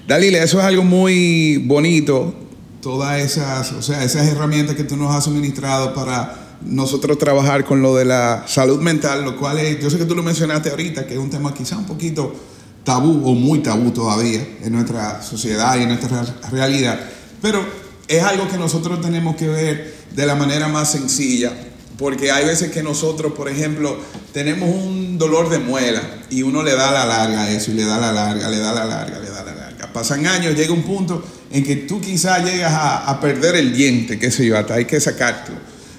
Dalila, eso es algo muy bonito, todas esas, o sea, esas herramientas que tú nos has suministrado para nosotros trabajar con lo de la salud mental, lo cual es, yo sé que tú lo mencionaste ahorita, que es un tema quizá un poquito tabú o muy tabú todavía en nuestra sociedad y en nuestra realidad, pero es algo que nosotros tenemos que ver de la manera más sencilla, porque hay veces que nosotros, por ejemplo, tenemos un dolor de muela y uno le da la larga a eso y le da la larga, le da la larga, le da la larga. Pasan años, llega un punto en que tú quizás llegas a, perder el diente, qué sé yo, hasta hay que sacártelo,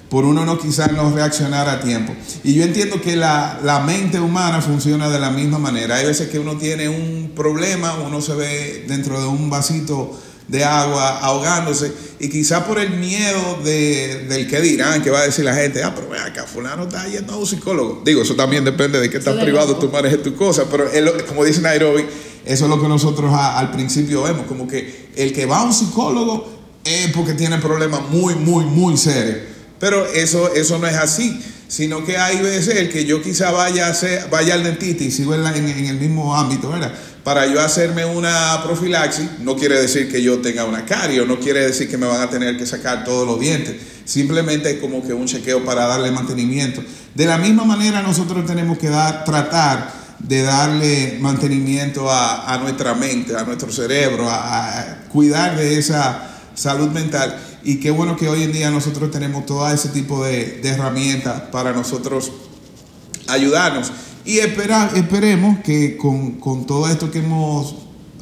por uno no quizás no reaccionar a tiempo. Y yo entiendo que la, la mente humana funciona de la misma manera. Hay veces que uno tiene un problema, uno se ve dentro de un vasito de agua ahogándose y quizá por el miedo de, del que dirán, que va a decir la gente, ah, pero vea acá, fulano está yendo a un psicólogo. Digo, eso también depende de qué tan privado tú manejes tu cosa, pero como dice Nairobi, eso es lo que nosotros al principio vemos, como que el que va a un psicólogo es porque tiene problemas muy, muy, muy serios. Pero eso, eso no es así, sino que hay veces que yo quizá vaya, a hacer, vaya al dentista y sigo en, el mismo ámbito, ¿verdad? Para yo hacerme una profilaxis, no quiere decir que yo tenga una cario, no quiere decir que me van a tener que sacar todos los dientes, simplemente es como que un chequeo para darle mantenimiento. De la misma manera nosotros tenemos que tratar de darle mantenimiento a, nuestra mente, a nuestro cerebro, a cuidar de esa salud mental. Y qué bueno que hoy en día nosotros tenemos todo ese tipo de, de herramientas para nosotros ayudarnos. Y espera, esperemos que con, con, todo esto que hemos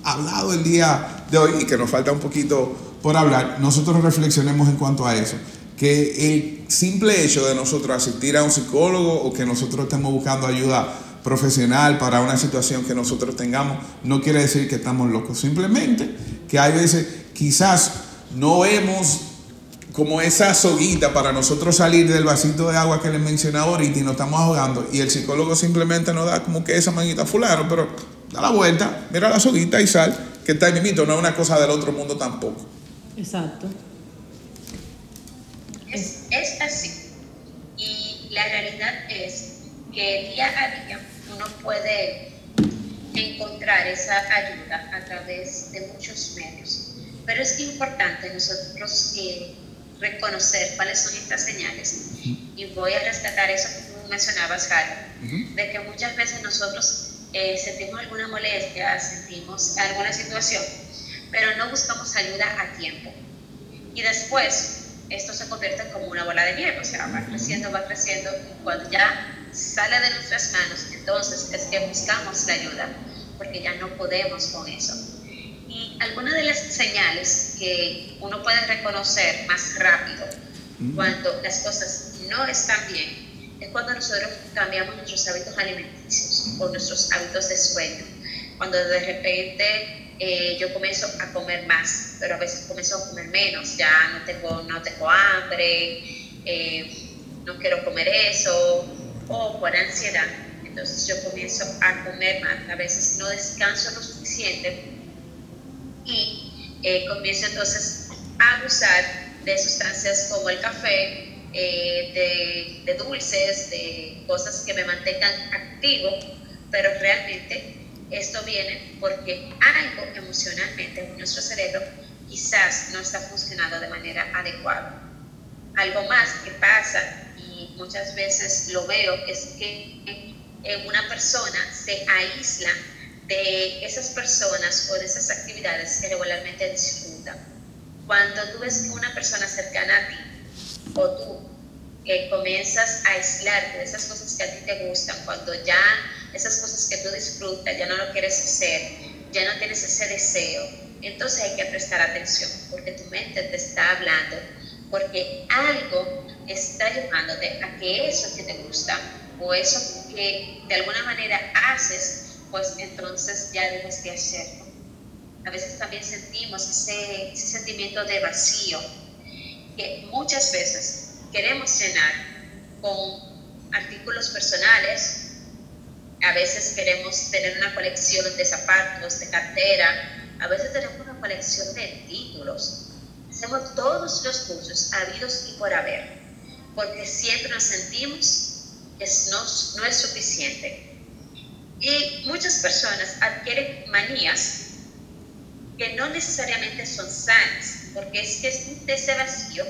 hablado el día de hoy y que nos falta un poquito por hablar, nosotros reflexionemos en cuanto a eso. Que el simple hecho de nosotros asistir a un psicólogo o que nosotros estemos buscando ayuda profesional para una situación que nosotros tengamos, no quiere decir que estamos locos. Simplemente que hay veces quizás no vemos como esa soguita para nosotros salir del vasito de agua que les mencionaba ahorita y nos estamos ahogando y el psicólogo simplemente nos da como que esa manita fulano, pero da la vuelta, mira la soguita y sal, que está en mito, no es una cosa del otro mundo tampoco. Exacto. Es, es así. Y la realidad es que día a día uno puede encontrar esa ayuda a través de muchos medios pero es importante nosotros eh, reconocer cuáles son estas señales. Y voy a rescatar eso que tú mencionabas, Jari, de que muchas veces nosotros eh, sentimos alguna molestia, sentimos alguna situación, pero no buscamos ayuda a tiempo. Y después esto se convierte como una bola de nieve, o sea, va creciendo, va creciendo, y cuando ya sale de nuestras manos, entonces es que buscamos la ayuda, porque ya no podemos con eso. Y algunas de las señales que uno puede reconocer más rápido mm. cuando las cosas no están bien es cuando nosotros cambiamos nuestros hábitos alimenticios o nuestros hábitos de sueño. Cuando de repente eh, yo comienzo a comer más, pero a veces comienzo a comer menos, ya no tengo, no tengo hambre, eh, no quiero comer eso, o por ansiedad. Entonces yo comienzo a comer más, a veces no descanso lo suficiente y eh, comienzo entonces a abusar de sustancias como el café, eh, de, de, dulces, de cosas que me mantengan activo, pero realmente esto viene porque algo emocionalmente en nuestro cerebro quizás no está funcionando de manera adecuada. Algo más que pasa y muchas veces lo veo es que una persona se aísla de esas personas o de esas actividades que regularmente disfrutan. Cuando tú ves una persona cercana a ti o tú que comienzas a aislarte de esas cosas que a ti te gustan, cuando ya esas cosas que tú disfrutas ya no lo quieres hacer, ya no tienes ese deseo, entonces hay que prestar atención porque tu mente te está hablando, porque algo está llevándote a que eso que te gusta o eso que de alguna manera haces pues entonces ya debes de hacerlo. A veces también sentimos ese, sentimiento de vacío que muchas veces queremos llenar con artículos personales, a veces queremos tener una colección de zapatos, de cartera, a veces tenemos una colección de títulos. Hacemos todos los cursos habidos y por haber, porque siempre nos sentimos que no, no es suficiente y muchas personas adquieren manías que no necesariamente son sanas, porque es que es ese vacío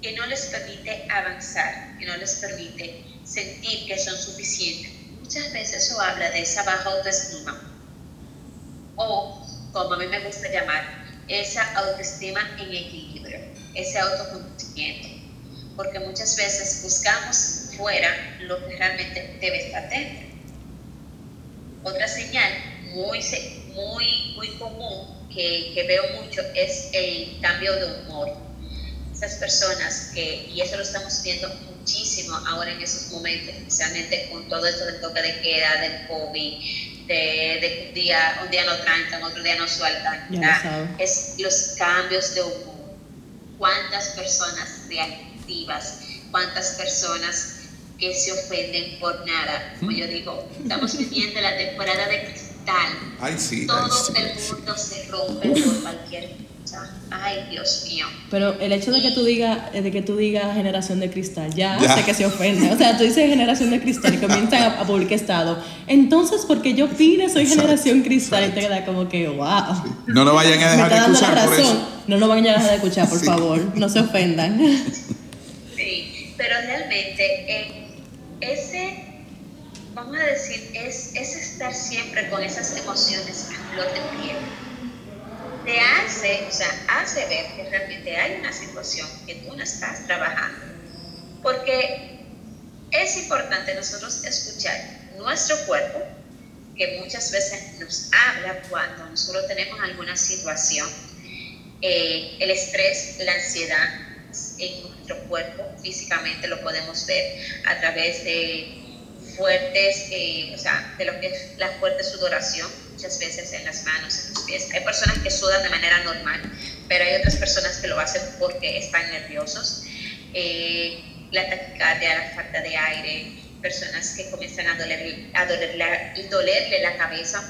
que no les permite avanzar, que no les permite sentir que son suficientes. Muchas veces eso habla de esa baja autoestima, o como a mí me gusta llamar, esa autoestima en equilibrio, ese autoconocimiento, porque muchas veces buscamos fuera lo que realmente debe estar dentro. Otra señal muy, muy, muy común que, que veo mucho es el cambio de humor. Esas personas que, y eso lo estamos viendo muchísimo ahora en esos momentos, especialmente con todo esto del toque de queda, del COVID, de, de un, día, un día no trancan, otro día no sueltan. Es los cambios de humor. ¿Cuántas personas reactivas? ¿Cuántas personas que se ofenden por nada. Como yo digo, estamos viviendo la temporada de cristal. Ay, sí, Todo el mundo se rompe por cualquier Ay, Dios mío. Pero el hecho de que tú digas de que tú digas generación de cristal ya, Ya. hace que se ofende. O sea, tú dices generación de cristal y comienzan a, a publicar estado. Entonces, porque yo opine soy generación cristal y te queda como que, wow. No nos vayan a Me dejar está de dando la escuchar por eso. No nos vayan a dejar de escuchar, por Sí. favor. No se ofendan. Sí, pero realmente eh, ese, vamos a decir, es, es estar siempre con esas emociones a flor de piel. Te hace, o sea, hace ver que realmente hay una situación que tú no estás trabajando. Porque es importante nosotros escuchar nuestro cuerpo, que muchas veces nos habla cuando nosotros tenemos alguna situación. Eh, el estrés, la ansiedad en nuestro cuerpo, físicamente lo podemos ver a través de fuertes, eh, o sea, de lo que es la fuerte sudoración, muchas veces en las manos, en los pies. Hay personas que sudan de manera normal, pero hay otras personas que lo hacen porque están nerviosos. Eh, la taquicardia, la falta de aire, personas que comienzan a, doler, a dolerle, dolerle la cabeza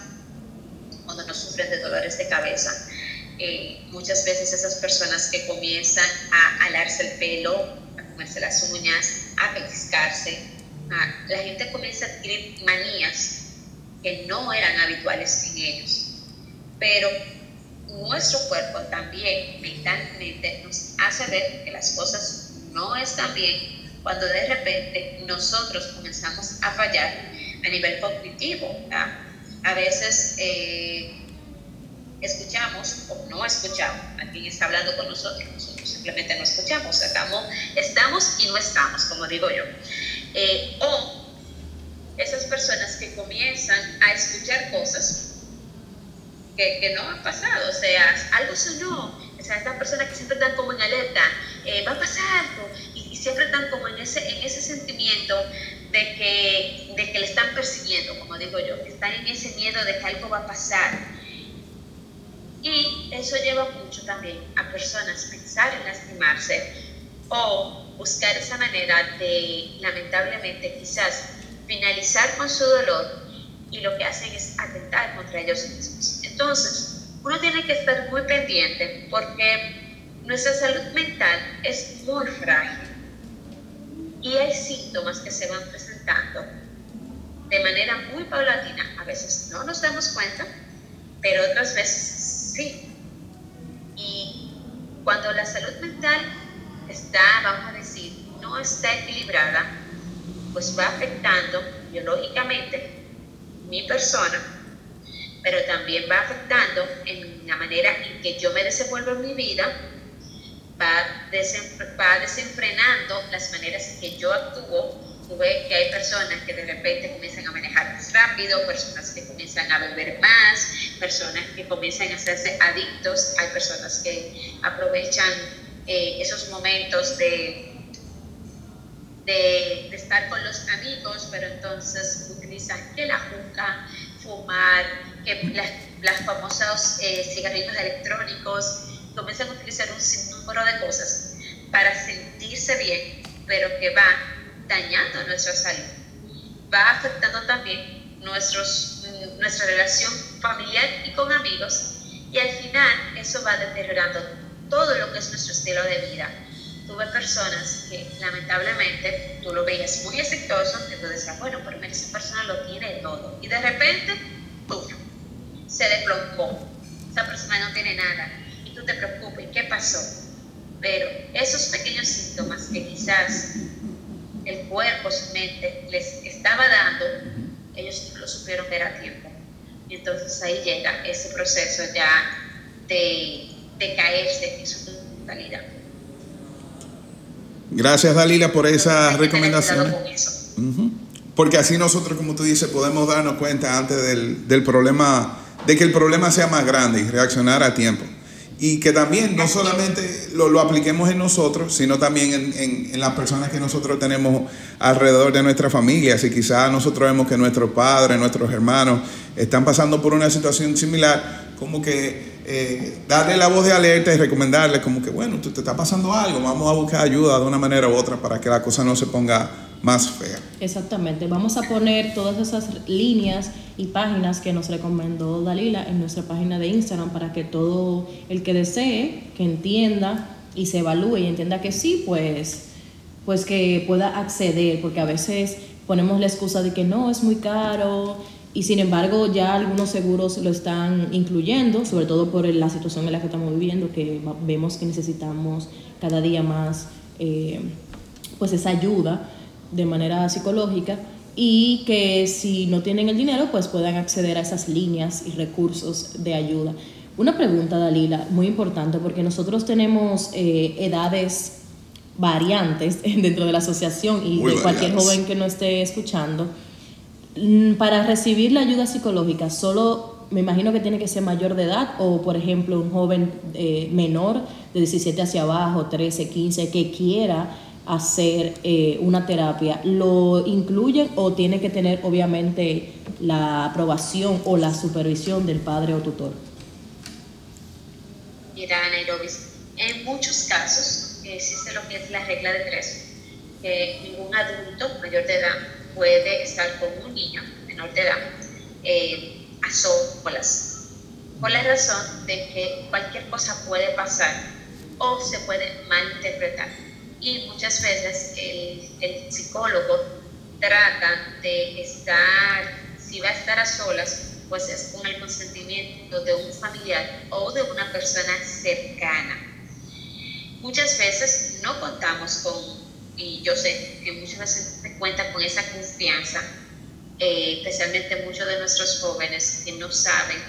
cuando no sufren de dolores de cabeza. Muchas veces esas personas que comienzan a alarse el pelo, a comerse las uñas, a pellizcarse, la gente comienza a adquirir manías que no eran habituales en ellos. Pero nuestro cuerpo también mentalmente nos hace ver que las cosas no están bien cuando de repente nosotros comenzamos a fallar a nivel cognitivo. A veces eh, escuchamos o no escuchamos a quien está hablando con nosotros. Nosotros simplemente no escuchamos. Estamos, estamos y no estamos, como digo yo. Eh, o esas personas que comienzan a escuchar cosas que, que no han pasado, o sea, algo sonó, o sea, estas personas que siempre están como en alerta, eh, va a pasar algo, y, y siempre están como en ese, en ese sentimiento de que, de que le están persiguiendo, como digo yo, que están en ese miedo de que algo va a pasar. Y eso lleva mucho también a personas pensar en lastimarse o buscar esa manera de, lamentablemente, quizás finalizar con su dolor y lo que hacen es atentar contra ellos mismos. Entonces, uno tiene que estar muy pendiente porque nuestra salud mental es muy frágil y hay síntomas que se van presentando de manera muy paulatina. A veces no nos damos cuenta, pero otras veces sí. Y cuando la salud mental está, vamos a decir, no está equilibrada, pues va afectando biológicamente mi persona, pero también va afectando en la manera en que yo me desenvuelvo en mi vida, va, desen- va desenfrenando las maneras en que yo actúo. Tú ves que hay personas que de repente comienzan a manejar más rápido, personas que comienzan a beber más, personas que comienzan a hacerse adictos, hay personas que aprovechan eh, esos momentos de, de, de estar con los amigos, pero entonces utilizan que la juca, fumar, que las, las famosos eh, cigarrillos electrónicos, comienzan a utilizar un sinnúmero de cosas para sentirse bien, pero que va dañando nuestra salud, va afectando también nuestros, nuestra relación familiar y con amigos, y al final eso va deteriorando todo lo que es nuestro estilo de vida. Tuve personas que lamentablemente tú lo veías muy exitoso, que tú decías, bueno, pero mira, esa persona lo tiene todo, y de repente, ¡pum! se desplomó. Esa persona no tiene nada, y tú te preocupas, ¿y qué pasó? Pero esos pequeños síntomas que quizás el cuerpo, su mente les estaba dando, ellos no lo supieron ver a tiempo. Y entonces ahí llega ese proceso ya de, de caerse en su totalidad. Gracias, Dalila, por esas recomendaciones. Porque así nosotros, como tú dices, podemos darnos cuenta antes del, del problema, de que el problema sea más grande y reaccionar a tiempo. Y que también no solamente lo, lo apliquemos en nosotros, sino también en, en- en las personas que nosotros tenemos alrededor de nuestra familia. Si quizás nosotros vemos que nuestros padres, nuestros hermanos están pasando por una situación similar, como que eh, darle la voz de alerta y recomendarle como que, bueno, tú te está pasando algo, vamos a buscar ayuda de una manera u otra para que la cosa no se ponga más fea. Exactamente, vamos a poner todas esas líneas y páginas que nos recomendó Dalila en nuestra página de Instagram para que todo el que desee, que entienda y se evalúe y entienda que sí, pues, pues que pueda acceder, porque a veces ponemos la excusa de que no, es muy caro, y sin embargo ya algunos seguros lo están incluyendo, sobre todo por la situación en la que estamos viviendo, que vemos que necesitamos cada día más eh, pues esa ayuda de manera psicológica y que si no tienen el dinero pues puedan acceder a esas líneas y recursos de ayuda. Una pregunta, Dalila, muy importante, porque nosotros tenemos eh, edades variantes dentro de la asociación y de cualquier joven que no esté escuchando. Mm, para recibir la ayuda psicológica, solo me imagino que tiene que ser mayor de edad o, por ejemplo, un joven eh, menor de 17 hacia abajo, 13, 15, que quiera hacer eh, una terapia, ¿lo incluyen o tiene que tener obviamente la aprobación o la supervisión del padre o tutor? Mira, Nairobi, en muchos casos existe lo que es la regla de tres, que ningún adulto mayor de edad puede estar con un niño menor de edad eh, a solas, por la razón de que cualquier cosa puede pasar o se puede malinterpretar. Y muchas veces el, el psicólogo trata de estar, si va a estar a solas, pues es con el consentimiento de un familiar o de una persona cercana. Muchas veces no contamos con y yo sé que muchas veces se cuenta con esa confianza, eh, especialmente muchos de nuestros jóvenes que no saben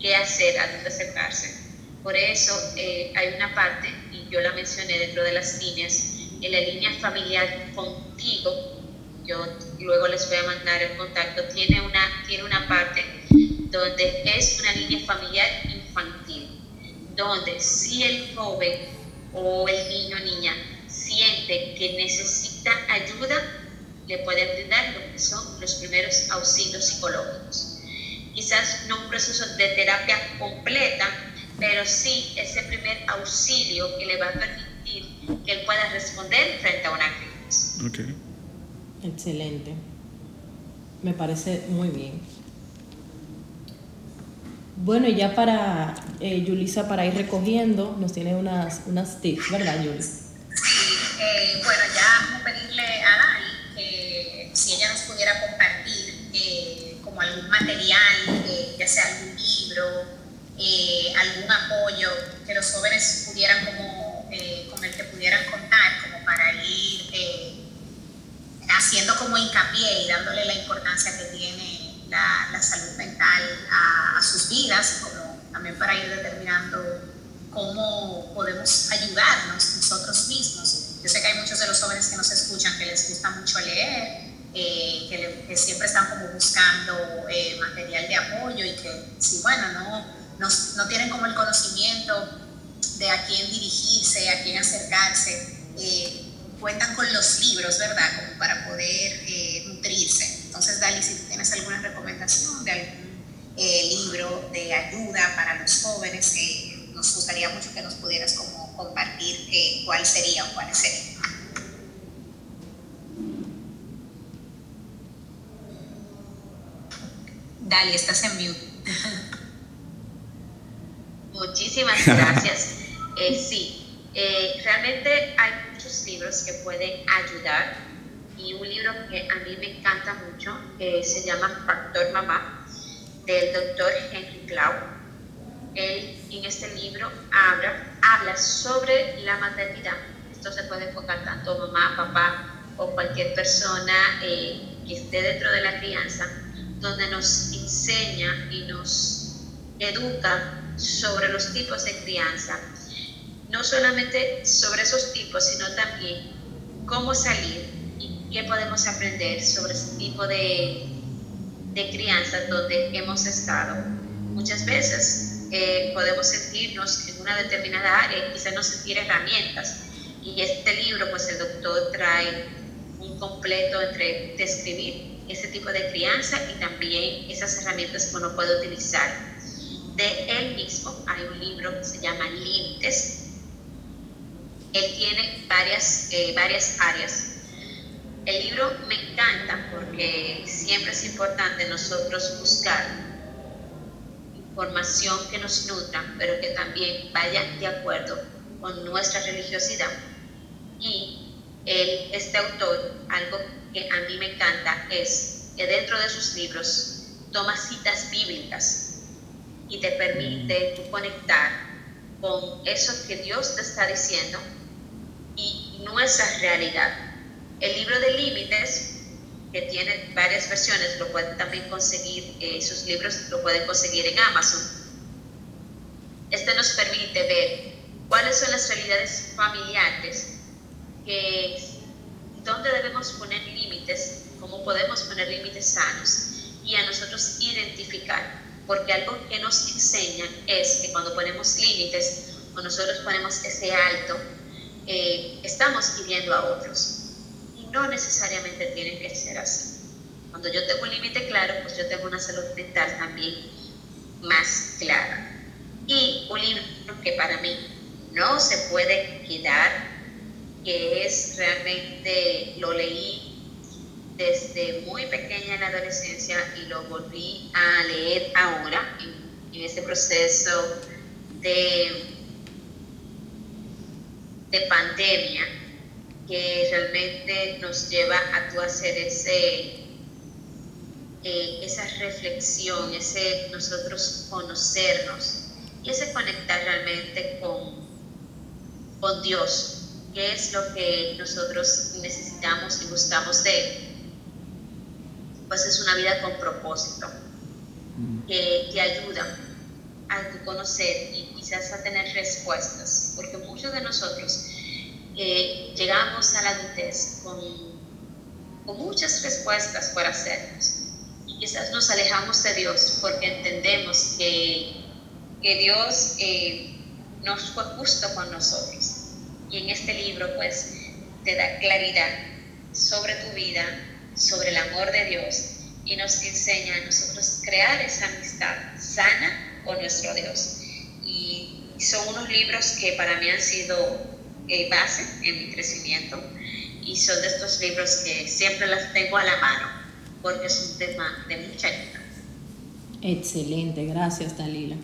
qué hacer, a dónde acercarse. Por eso eh, hay una parte, yo la mencioné dentro de las líneas, en la línea familiar contigo, yo luego les voy a mandar el contacto, tiene una, tiene una parte donde es una línea familiar infantil, donde si el joven o el niño o niña siente que necesita ayuda, le pueden brindar lo que son los primeros auxilios psicológicos. Quizás no un proceso de terapia completa, pero sí ese primer auxilio que le va a permitir que él pueda responder frente a una crisis. Okay. Excelente. Me parece muy bien. Bueno, y ya para eh, Yulisa, para ir recogiendo, nos tiene unas, unas tips, ¿verdad, Yulisa? Eh, bueno, ya vamos a pedirle a Dani que si ella nos pudiera compartir eh, como algún material, eh, ya sea algún libro, algún apoyo que los jóvenes pudieran como, con el que pudieran contar como para ir haciendo como hincapié y dándole la importancia que tiene la, la salud mental a, a sus vidas, como también para ir determinando cómo podemos ayudarnos nosotros mismos. Yo sé que hay muchos de los jóvenes que nos escuchan que les gusta mucho leer, eh, que, siempre están como buscando eh, material de apoyo y que si, bueno, no, no, tienen como el conocimiento de a quién dirigirse, a quién acercarse, eh, cuentan con los libros, ¿verdad? Como para poder nutrirse. Entonces, Dali, si tú tienes alguna recomendación de algún libro de ayuda para los jóvenes, nos gustaría mucho que nos pudieras como compartir eh, cuál sería o cuál sería. Dali, estás en mute. Muchísimas gracias. Eh, sí, eh, realmente hay muchos libros que pueden ayudar y un libro que a mí me encanta mucho se llama Factor Mamá del doctor Henry Cloud. Él en este libro habla habla sobre la maternidad. Esto se puede enfocar tanto mamá, papá o cualquier persona eh, que esté dentro de la crianza, donde nos enseña y nos educa sobre los tipos de crianza. No solamente sobre esos tipos, sino también cómo salir y qué podemos aprender sobre ese tipo de, de crianza donde hemos estado. Muchas veces podemos sentirnos en una determinada área y quizás no sentir herramientas. Y este libro, pues el doctor trae un completo entre describir ese tipo de crianza y también esas herramientas que uno puede utilizar. De él mismo hay un libro que se llama Límites. Él tiene varias, eh, varias áreas El libro me encanta porque siempre es importante nosotros buscar información que nos nutra, pero que también vaya de acuerdo con nuestra religiosidad. Y el, este autor, algo que a mí me encanta, es que dentro de sus libros toma citas bíblicas y te permite conectar con eso que Dios te está diciendo y nuestra realidad. El libro de límites, que tiene varias versiones, lo pueden también conseguir, eh, sus libros lo pueden conseguir en Amazon. Este nos permite ver cuáles son las realidades familiares, que, dónde debemos poner límites, cómo podemos poner límites sanos y a nosotros identificar, porque algo que nos enseñan es que cuando ponemos límites o nosotros ponemos ese alto, eh, estamos hiriendo a otros. Y no necesariamente tiene que ser así. Cuando yo tengo un límite claro, pues yo tengo una salud mental también más clara. Y un libro que para mí no se puede quedar, que es realmente, lo leí desde muy pequeña en la adolescencia y lo volví a leer ahora en, este proceso de de pandemia que realmente nos lleva a tú hacer ese, eh, esa reflexión, ese nosotros conocernos y ese conectar realmente con, con Dios, que es lo que nosotros necesitamos y buscamos de Él. Pues es una vida con propósito, que te ayuda a conocer y quizás a tener respuestas, porque muchos de nosotros eh, llegamos a la adultez con, con muchas respuestas para hacernos. Y quizás nos alejamos de Dios porque entendemos que, que Dios eh, nos fue justo con nosotros. Y en este libro pues te da claridad sobre tu vida, sobre el amor de Dios y nos enseña a nosotros crear esa amistad sana con nuestro Dios. Y son unos libros que para mí han sido eh, base en mi crecimiento y son de estos libros que siempre las tengo a la mano porque es un tema de mucha ayuda. Excelente, gracias Dalila.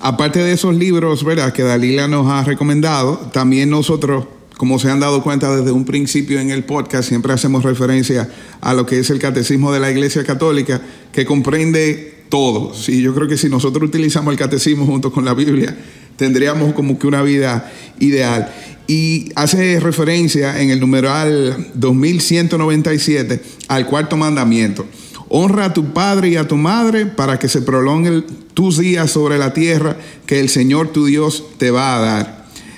Aparte de esos libros, ¿verdad? Que Dalila nos ha recomendado, también nosotros, como se han dado cuenta desde un principio en el podcast, siempre hacemos referencia a lo que es el catecismo de la Iglesia Católica, que comprende todo. Sí, yo creo que si nosotros utilizamos el catecismo junto con la Biblia, tendríamos como que una vida ideal. Y hace referencia en el numeral 2197 al cuarto mandamiento. Honra a tu padre y a tu madre para que se prolonguen tus días sobre la tierra que el Señor tu Dios te va a dar.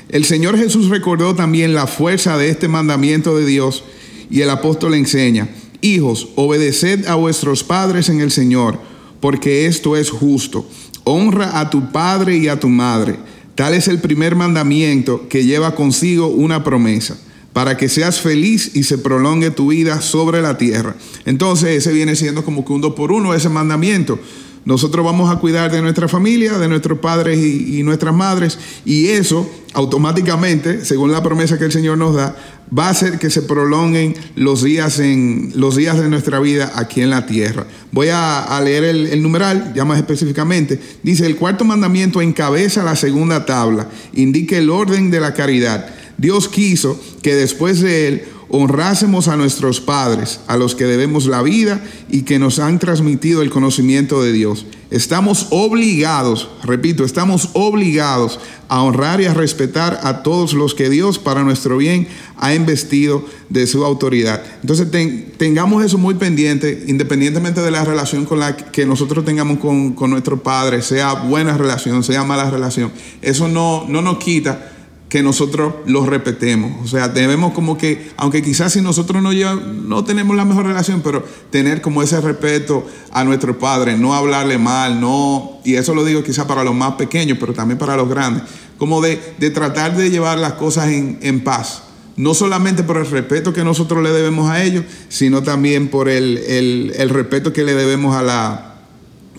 El Señor Jesús recordó también la fuerza de este mandamiento de Dios y el apóstol enseña, hijos, obedeced a vuestros padres en el Señor porque esto es justo. Honra a tu padre y a tu madre. Tal es el primer mandamiento que lleva consigo una promesa, para que seas feliz y se prolongue tu vida sobre la tierra. Entonces ese viene siendo como que un dos por uno ese mandamiento. Nosotros vamos a cuidar de nuestra familia, de nuestros padres y, nuestras madres, y eso automáticamente, según la promesa que el Señor nos da, va a hacer que se prolonguen los días, en, los días de nuestra vida aquí en la tierra. Voy a, a leer el, el, numeral, ya más específicamente. Dice, el cuarto mandamiento encabeza la segunda tabla, indica el orden de la caridad. Dios quiso que después de él honrásemos a nuestros padres, a los que debemos la vida y que nos han transmitido el conocimiento de Dios. Estamos obligados, repito, estamos obligados a honrar y a respetar a todos los que Dios para nuestro bien ha investido de su autoridad. Entonces ten, tengamos eso muy pendiente, independientemente de la relación con la que nosotros tengamos con, con nuestro Padre, sea buena relación, sea mala relación. Eso no, no nos quita que nosotros los repetemos. O sea, debemos como que, aunque quizás si nosotros no, lleva, no tenemos la mejor relación, pero tener como ese respeto a nuestro Padre, no hablarle mal, no, y eso lo digo quizás para los más pequeños, pero también para los grandes, como de, de tratar de llevar las cosas en, en paz. No solamente por el respeto que nosotros le debemos a ellos, sino también por el, el, el respeto que le debemos a la,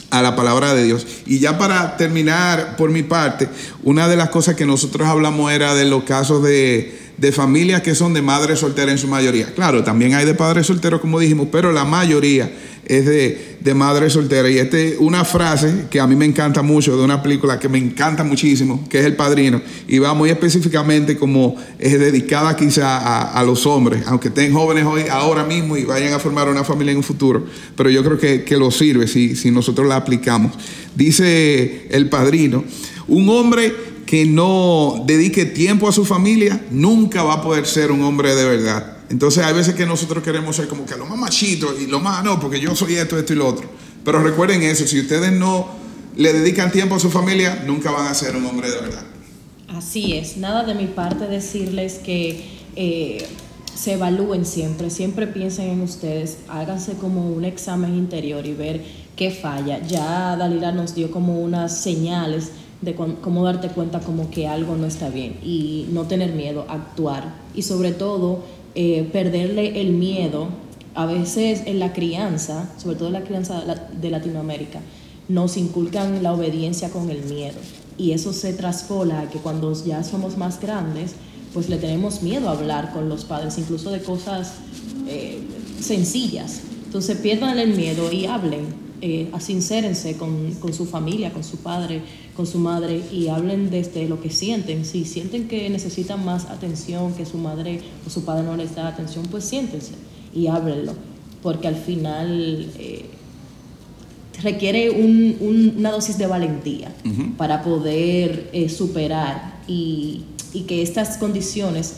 a la palabra de Dios. Y ya para terminar por mi parte, una de las cosas que nosotros hablamos era de los casos de, de familias que son de madres solteras en su mayoría. Claro, también hay de padres solteros, como dijimos, pero la mayoría es de, de madres solteras. Y esta es una frase que a mí me encanta mucho de una película que me encanta muchísimo, que es El Padrino, y va muy específicamente como es dedicada quizá a, a los hombres, aunque estén jóvenes hoy, ahora mismo y vayan a formar una familia en un futuro, pero yo creo que, que lo sirve si, si nosotros la aplicamos. Dice El Padrino, un hombre que no dedique tiempo a su familia nunca va a poder ser un hombre de verdad. Entonces hay veces que nosotros queremos ser como que lo más machito y lo más, no, porque yo soy esto, esto y lo otro. Pero recuerden eso, si ustedes no le dedican tiempo a su familia, nunca van a ser un hombre de verdad. Así es, nada de mi parte decirles que eh, se evalúen siempre, siempre piensen en ustedes, háganse como un examen interior y ver qué falla. Ya Dalila nos dio como unas señales de cómo darte cuenta como que algo no está bien y no tener miedo, actuar y sobre todo eh, perderle el miedo. A veces en la crianza, sobre todo en la crianza de Latinoamérica, nos inculcan la obediencia con el miedo y eso se traspola a que cuando ya somos más grandes, pues le tenemos miedo a hablar con los padres, incluso de cosas eh, sencillas. Entonces pierdan el miedo y hablen, eh, con, su familia, con su padre, con su madre y hablen desde lo que sienten. Si sienten que necesitan más atención, que su madre o su padre no les da atención, pues siéntense y háblenlo, porque al final eh, requiere un, un, una dosis de valentía uh -huh. para poder eh, superar y, y, que estas condiciones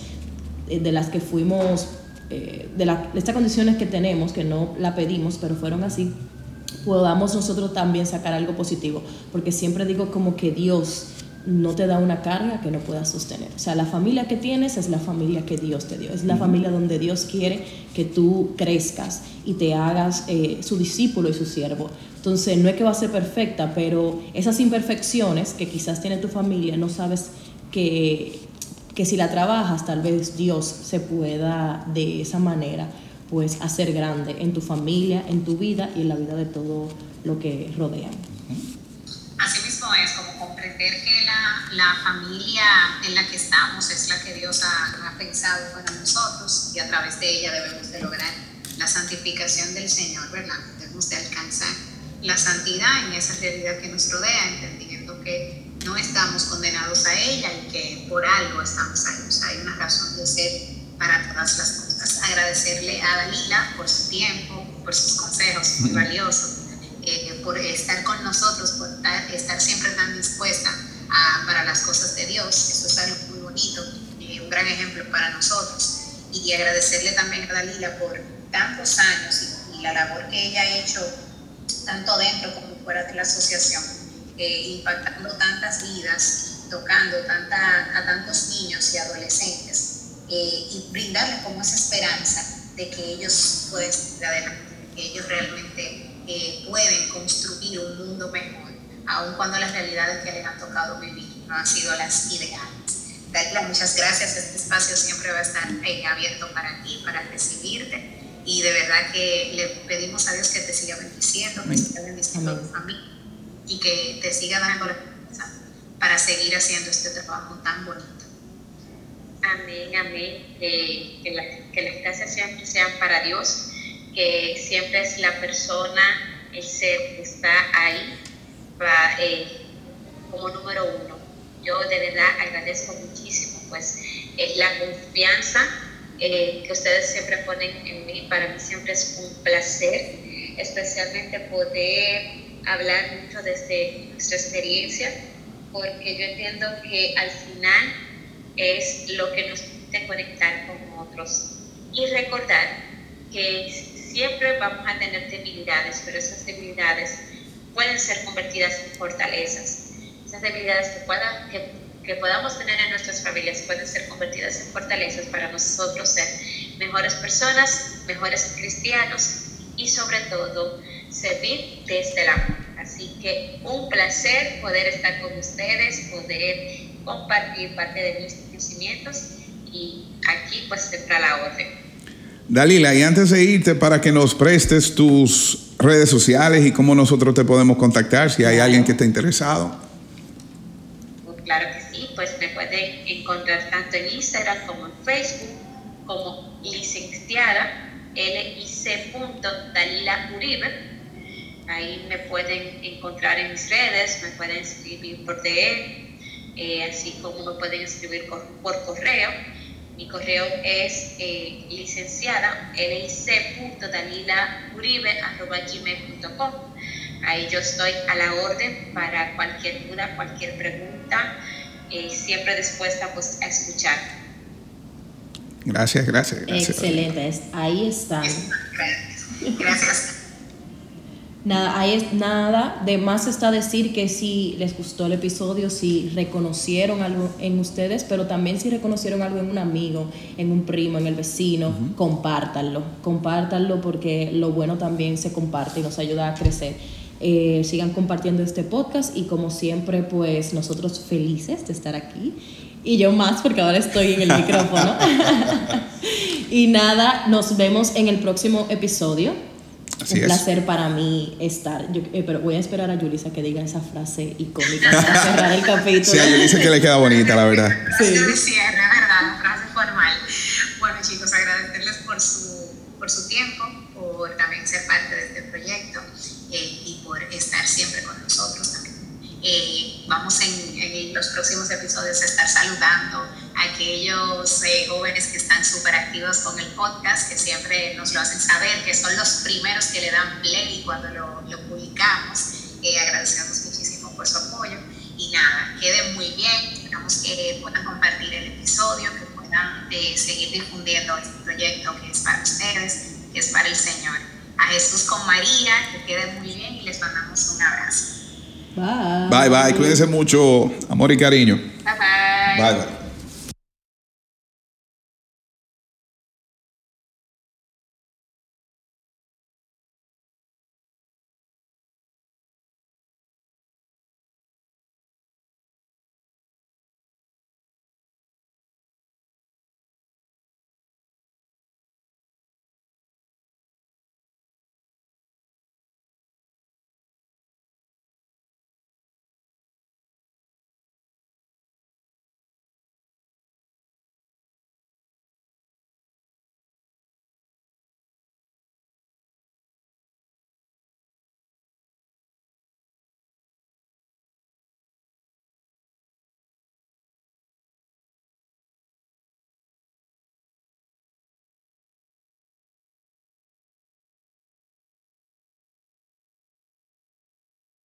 eh, de las que fuimos, de, la, de estas condiciones que tenemos, que no la pedimos, pero fueron así, podamos nosotros también sacar algo positivo, porque siempre digo como que Dios no te da una carga que no puedas sostener. O sea, la familia que tienes es la familia que Dios te dio, es la familia donde Dios quiere que tú crezcas y te hagas eh, su discípulo y su siervo. Entonces, no es que va a ser perfecta, pero esas imperfecciones que quizás tiene tu familia, no sabes que, que si la trabajas, tal vez Dios se pueda de esa manera pues hacer grande en tu familia, en tu vida y en la vida de todo lo que rodean. Así mismo es, como comprender que la, la familia en la que estamos es la que Dios ha, ha, pensado para nosotros y a través de ella debemos de lograr la santificación del Señor, ¿verdad? Debemos de alcanzar la santidad en esa realidad que nos rodea, entendiendo que no estamos condenados a ella y que por algo estamos ahí, o sea, hay una razón de ser para todas las cosas agradecerle a Dalila por su tiempo, por sus consejos muy valiosos, eh, por estar con nosotros, por estar, estar siempre tan dispuesta a, para las cosas de Dios. Eso es algo muy bonito, eh, un gran ejemplo para nosotros. Y agradecerle también a Dalila por tantos años y, y la labor que ella ha hecho, tanto dentro como fuera de la asociación, eh, impactando tantas vidas, tocando tanta, a tantos niños y adolescentes eh, y brindarles como esa esperanza de que ellos pueden seguir adelante, que ellos realmente eh, pueden construir un mundo mejor, aun cuando las realidades que les han tocado vivir no han sido las ideales. Dalila, muchas gracias. Este espacio siempre va a estar eh, abierto para ti, para recibirte. Y de verdad que le pedimos a Dios que te siga bendiciendo, que siga bendiciendo a tu familia y que te siga dando la fuerza para seguir haciendo este trabajo tan bonito. Amén, amén. Eh, que, la, que las gracias siempre sean para Dios, que siempre es la persona, el ser que está ahí eh, como número uno. Yo de verdad agradezco muchísimo pues eh, la confianza que ustedes siempre ponen en mí. Para mí siempre es un placer, especialmente poder hablar mucho desde nuestra experiencia, porque yo entiendo que al final es lo que nos permite conectar con otros y recordar que siempre vamos a tener debilidades, pero esas debilidades pueden ser convertidas en fortalezas. Esas debilidades que, puedan, que, que podamos tener en nuestras familias pueden ser convertidas en fortalezas para nosotros ser mejores personas, mejores cristianos y sobre todo servir desde el amor. Así que un placer poder estar con ustedes, poder compartir parte de mis conocimientos y aquí pues a la orden. Dalila, y antes de irte, para que nos prestes tus redes sociales y cómo nosotros te podemos contactar si hay alguien que esté interesado. Ok, Claro que sí, pues me pueden encontrar tanto en Instagram como en Facebook como licenciada lic. Dalila Uribe. Ahí me pueden encontrar en mis redes, me pueden escribir por DM, eh, así como me pueden escribir por, correo. Mi correo es eh, licenciada lic.dalilauribe.com. Ahí yo estoy a la orden para cualquier duda, cualquier pregunta, eh, siempre dispuesta pues, a escuchar. Gracias, gracias, gracias. Excelente, ahí están. Gracias. Nada, ahí es, nada, de más está decir que si les gustó el episodio, si reconocieron algo en ustedes, pero también si reconocieron algo en un amigo, en un primo, en el vecino, compártanlo, compártanlo porque lo bueno también se comparte y nos ayuda a crecer. Eh, sigan compartiendo este podcast y como siempre, pues nosotros felices de estar aquí y yo más porque ahora estoy en el micrófono. y nada, nos vemos en el próximo episodio. Un placer para mí estar. Eh, pero voy a esperar a Yulisa que diga esa frase icónica para cerrar el capítulo. Sí, a Yulisa que le queda bonita, la verdad. Sí, cierre, ¿verdad? Frase formal. Bueno, chicos, agradecerles por su, por su tiempo, por también ser parte de este proyecto eh, y por estar siempre con nosotros también. Eh, vamos en, en, los próximos episodios a estar saludando aquellos eh, jóvenes que están súper activos con el podcast, que siempre nos lo hacen saber, que son los primeros que le dan play cuando lo, lo publicamos. Eh, agradecemos muchísimo por su apoyo. Y nada, queden muy bien, esperamos que puedan compartir el episodio, que puedan seguir difundiendo este proyecto que es para ustedes, que es para el Señor. A Jesús con María, que queden muy bien y les mandamos un abrazo. Bye. Bye, bye. Cuídense mucho. Amor y cariño. Bye, bye. Bye, bye.